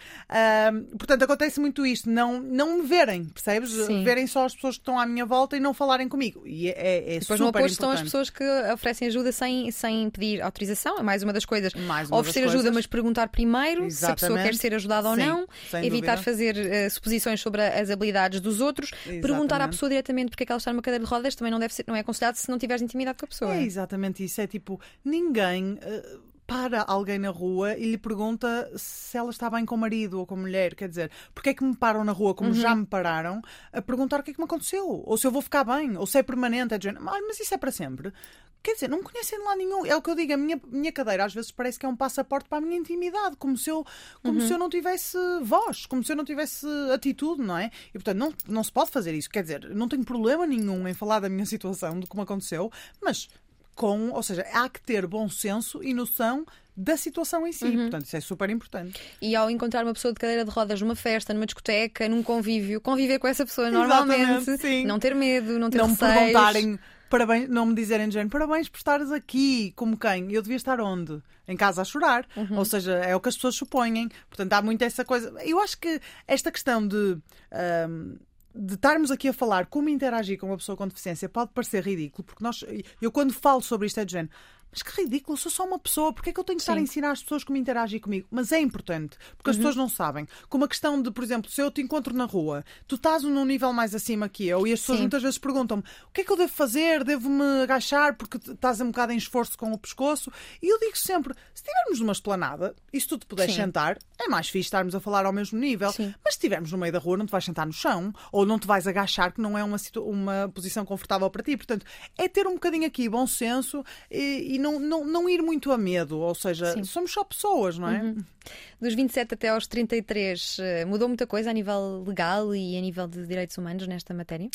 Portanto, acontece muito isto, não, não me verem, percebes? Sim. Verem só as pessoas que estão à minha volta e não falarem comigo. E é, é, é Depois no oposto estão as pessoas que oferecem ajuda sem, sem pedir autorização, é mais uma das coisas. Mais uma Oferecer ajuda, mas perguntar primeiro se a pessoa Exatamente. quer ser ajudada ou Sim, não, evitar dúvida. fazer eh, suposições sobre as habilidades dos outros, perguntar à Exatamente. pessoa diretamente porque é que ela está numa cadeira de rodas também não deve ser, não é aconselhado se não tiveres intimidade com a pessoa. É exatamente isso. É tipo, ninguém eh, para alguém na rua e lhe pergunta se ela está bem com o marido ou com a mulher. Quer dizer, porque é que me param na rua, como já me pararam, a perguntar o que é que me aconteceu? Ou se eu vou ficar bem, ou se é permanente. É de género, "Ah, mas isso é para sempre. Quer dizer, não me conhecem de lá nenhum. É o que eu digo, a minha, minha cadeira às vezes parece que é um passaporte para a minha intimidade, como se eu, como se eu não tivesse voz, como se eu não tivesse atitude, não é? E portanto, não, não se pode fazer isso. Quer dizer, não tenho problema nenhum em falar da minha situação, de como aconteceu, mas com, ou seja, há que ter bom senso e noção da situação em si. Portanto, isso é super importante. E ao encontrar uma pessoa de cadeira de rodas numa festa, numa discoteca, num convívio, conviver com essa pessoa Exatamente, normalmente, sim. não ter medo, não ter não me receios. perguntarem, parabéns, não me dizerem de género, parabéns por estares aqui, como quem? Eu devia estar onde? Em casa a chorar. Uhum. Ou seja, é o que as pessoas supõem. Portanto, há muito essa coisa. Eu acho que esta questão de. ahm, de estarmos aqui a falar como interagir com uma pessoa com deficiência pode parecer ridículo, porque nós, eu quando falo sobre isto é de género, mas que ridículo, sou só uma pessoa, porque é que eu tenho que estar a ensinar as pessoas como interagir comigo? Mas é importante, porque as pessoas não sabem. Como a questão de, por exemplo, se eu te encontro na rua, tu estás num nível mais acima que eu e as pessoas Sim. muitas vezes perguntam-me o que é que eu devo fazer? Devo-me agachar porque estás um bocado em esforço com o pescoço? E eu digo sempre: se estivermos numa esplanada e se tu te puderes Sim. sentar, é mais fixe estarmos a falar ao mesmo nível. Mas se estivermos no meio da rua, não te vais sentar no chão ou não te vais agachar, que não é uma, uma posição confortável para ti. Portanto, é ter um bocadinho aqui bom senso e, e não, não, não ir muito a medo. Ou seja, Sim. somos só pessoas, não é? Dos 27 até aos 33, eh, mudou muita coisa a nível legal e a nível de direitos humanos nesta matéria?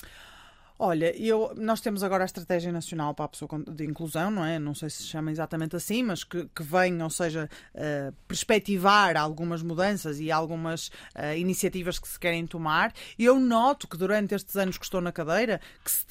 Olha, eu, nós temos agora a Estratégia Nacional para a Pessoa de Inclusão, não é? Não sei se se chama exatamente assim, mas que, que vem, ou seja, uh, perspectivar algumas mudanças e algumas uh, iniciativas que se querem tomar. Eu noto que durante estes anos que estou na cadeira, que se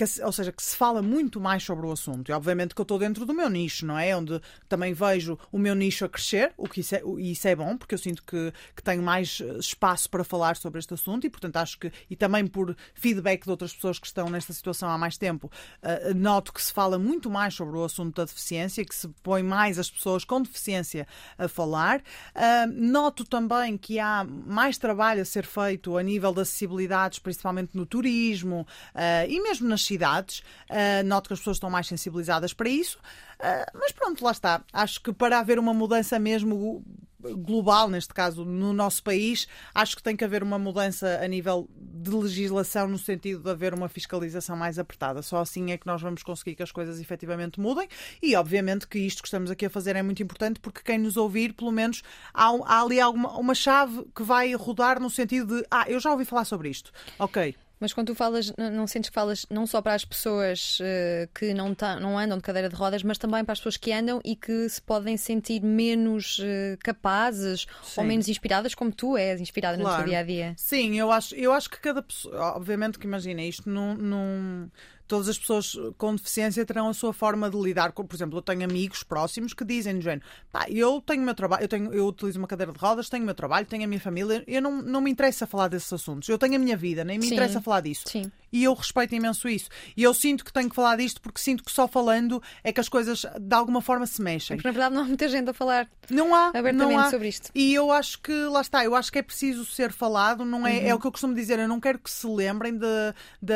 que, ou seja, que se fala muito mais sobre o assunto. E obviamente que eu estou dentro do meu nicho, não é? Onde também vejo o meu nicho a crescer, o que isso é, e isso é bom, porque eu sinto que, que tenho mais eh, espaço para falar sobre este assunto e, portanto, acho que, e também por feedback de outras pessoas que estão nesta situação há mais tempo, uh, noto que se fala muito mais sobre o assunto da deficiência, que se põe mais as pessoas com deficiência a falar. Uh, noto também que há mais trabalho a ser feito a nível de acessibilidades, principalmente no turismo uh, e mesmo nas cidades. Uh, noto que as pessoas estão mais sensibilizadas para isso. Uh, mas pronto, lá está. Acho que para haver uma mudança mesmo global, neste caso no nosso país, acho que tem que haver uma mudança a nível de legislação no sentido de haver uma fiscalização mais apertada. Só assim é que nós vamos conseguir que as coisas efetivamente mudem e, obviamente, que isto que estamos aqui a fazer é muito importante porque quem nos ouvir, pelo menos, há, há ali alguma, uma chave que vai rodar no sentido de ah, eu já ouvi falar sobre isto. Ok, mas quando tu falas, não sentes que falas não só para as pessoas uh, que não, não andam de cadeira de rodas, mas também para as pessoas que andam e que se podem sentir menos uh, capazes Sim. ou menos inspiradas, como tu és inspirada claro. no teu dia a dia? Sim, eu acho, eu acho que cada pessoa, obviamente que imagina, isto não. não todas as pessoas com deficiência terão a sua forma de lidar com, por exemplo, eu tenho amigos próximos que dizem do género, pá, eu tenho o meu trabalho, eu, tenho, eu utilizo uma cadeira de rodas, tenho o meu trabalho, tenho a minha família, eu não, não me interessa falar desses assuntos, eu tenho a minha vida, nem me Sim. interessa falar disso. Sim e eu respeito imenso isso. E eu sinto que tenho que falar disto porque sinto que só falando é que as coisas de alguma forma se mexem. Porque na verdade não há muita gente a falar não há, abertamente não há. sobre isto. E eu acho que, lá está, eu acho que é preciso ser falado, não é, uhum. é o que eu costumo dizer, eu não quero que se lembrem de, de,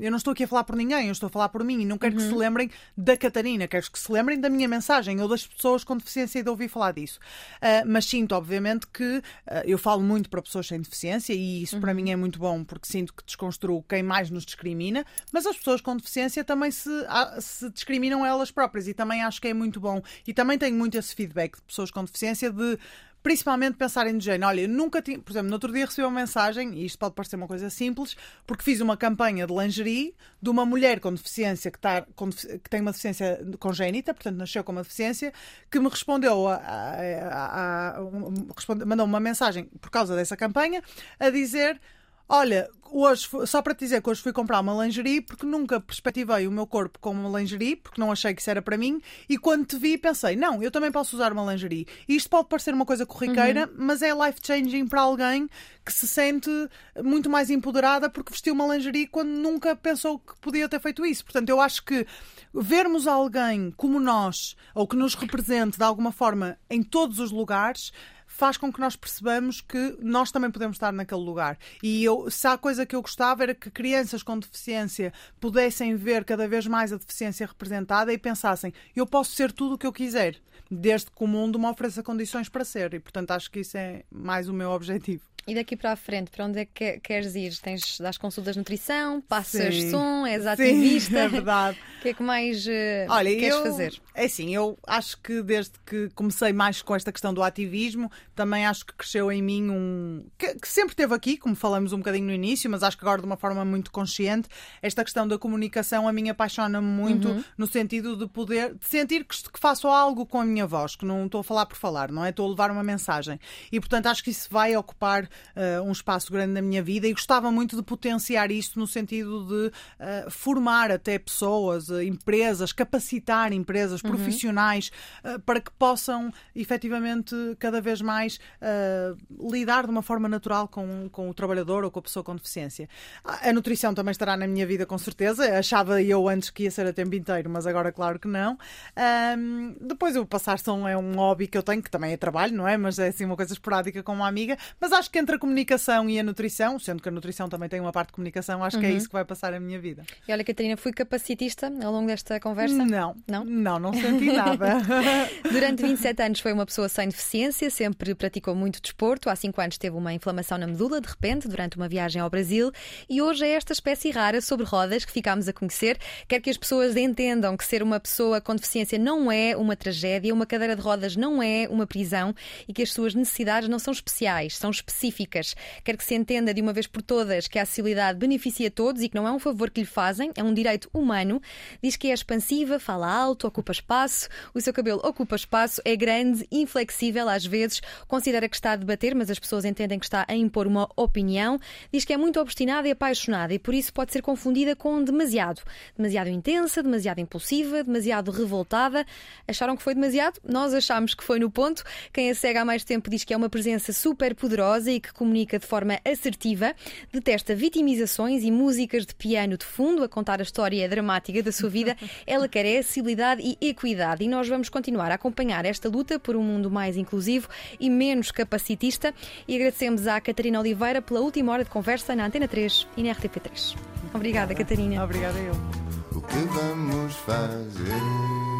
Eu não estou aqui a falar por ninguém, eu estou a falar por mim e não quero uhum. que se uhum. lembrem da Catarina, quero que se lembrem da minha mensagem ou das pessoas com deficiência e de ouvir falar disso. Uh, mas sinto, obviamente, que uh, eu falo muito para pessoas sem deficiência e isso uhum. para mim é muito bom porque sinto que desconstruo quem mais nos discrimina mas as pessoas com deficiência também se, se discriminam elas próprias e também acho que é muito bom. E também tenho muito esse feedback de pessoas com deficiência de principalmente pensarem de género, olha, nunca tinha, por exemplo, no outro dia recebi uma mensagem, e isto pode parecer uma coisa simples, porque fiz uma campanha de lingerie de uma mulher com deficiência que, está, com, que tem uma deficiência congénita, portanto nasceu com uma deficiência, que me respondeu a, a, a, mandou uma mensagem por causa dessa campanha a dizer Olha, hoje, só para te dizer que hoje fui comprar uma lingerie porque nunca perspectivei o meu corpo como uma lingerie, porque não achei que isso era para mim, e quando te vi pensei, não, eu também posso usar uma lingerie. E isto pode parecer uma coisa corriqueira, uhum. mas é life-changing para alguém que se sente muito mais empoderada porque vestiu uma lingerie quando nunca pensou que podia ter feito isso. Portanto, eu acho que vermos alguém como nós, ou que nos represente de alguma forma em todos os lugares, faz com que nós percebamos que nós também podemos estar naquele lugar. E eu, se há coisa que eu gostava era que crianças com deficiência pudessem ver cada vez mais a deficiência representada e pensassem: eu posso ser tudo o que eu quiser, desde que o mundo me ofereça condições para ser. E, portanto, acho que isso é mais o meu objetivo. E daqui para a frente, para onde é que queres ir? Tens, das consultas de nutrição, passas Sim. som, és ativista? Sim, é verdade. O que é que mais uh, Olha, queres eu, fazer? É assim, eu acho que desde que comecei mais com esta questão do ativismo, também acho que cresceu em mim um. que, que sempre esteve aqui, como falamos um bocadinho no início, mas acho que agora de uma forma muito consciente, esta questão da comunicação a mim apaixona-me muito uhum. no sentido de poder, de sentir que, que faço algo com a minha voz, que não estou a falar por falar, não é? Estou a levar uma mensagem. E portanto acho que isso vai ocupar uh, um espaço grande na minha vida e gostava muito de potenciar isto no sentido de uh, formar até pessoas, uh, empresas, capacitar empresas, uhum. profissionais, para que possam efetivamente cada vez mais lidar de uma forma natural com, com o trabalhador ou com a pessoa com deficiência. A nutrição também estará na minha vida com certeza. Achava eu antes que ia ser a tempo inteiro, mas agora claro que não. Um, depois o passar som é um hobby que eu tenho, que também é trabalho, não é? Mas é assim uma coisa esporádica com uma amiga. Mas acho que entre a comunicação e a nutrição, sendo que a nutrição também tem uma parte de comunicação, acho uhum. que é uhum. isso que vai passar a minha vida. E olha, Catarina, fui capacitista ao longo desta conversa? Não. Não? Não, não senti nada. Durante 27 anos foi uma pessoa sem deficiência, sempre praticou muito desporto. Há 5 anos teve uma inflamação na medula, de repente, durante uma viagem ao Brasil. E hoje é esta espécie rara sobre rodas que ficámos a conhecer. Quer que as pessoas entendam que ser uma pessoa com deficiência não é uma tragédia, uma cadeira de rodas não é uma prisão e que as suas necessidades não são especiais, são específicas pacíficas. Quer que se entenda de uma vez por todas que a acessibilidade beneficia todos e que não é um favor que lhe fazem, é um direito humano. Diz que é expansiva, fala alto, ocupa espaço, o seu cabelo ocupa espaço, é grande, inflexível às vezes, considera que está a debater, mas as pessoas entendem que está a impor uma opinião. Diz que é muito obstinada e apaixonada e por isso pode ser confundida com demasiado. Demasiado intensa, demasiado impulsiva, demasiado revoltada. Acharam que foi demasiado? Nós achámos que foi no ponto. Quem a segue há mais tempo diz que é uma presença super poderosa e que comunica de forma assertiva, detesta vitimizações e músicas de piano de fundo a contar a história dramática da sua vida. Ela quer é acessibilidade e equidade e nós vamos continuar a acompanhar esta luta por um mundo mais inclusivo e menos capacitista. E agradecemos à Catarina Oliveira pela última hora de conversa na Antena 3 e na RTP3. Obrigada, Catarina. Obrigada eu. O que vamos fazer?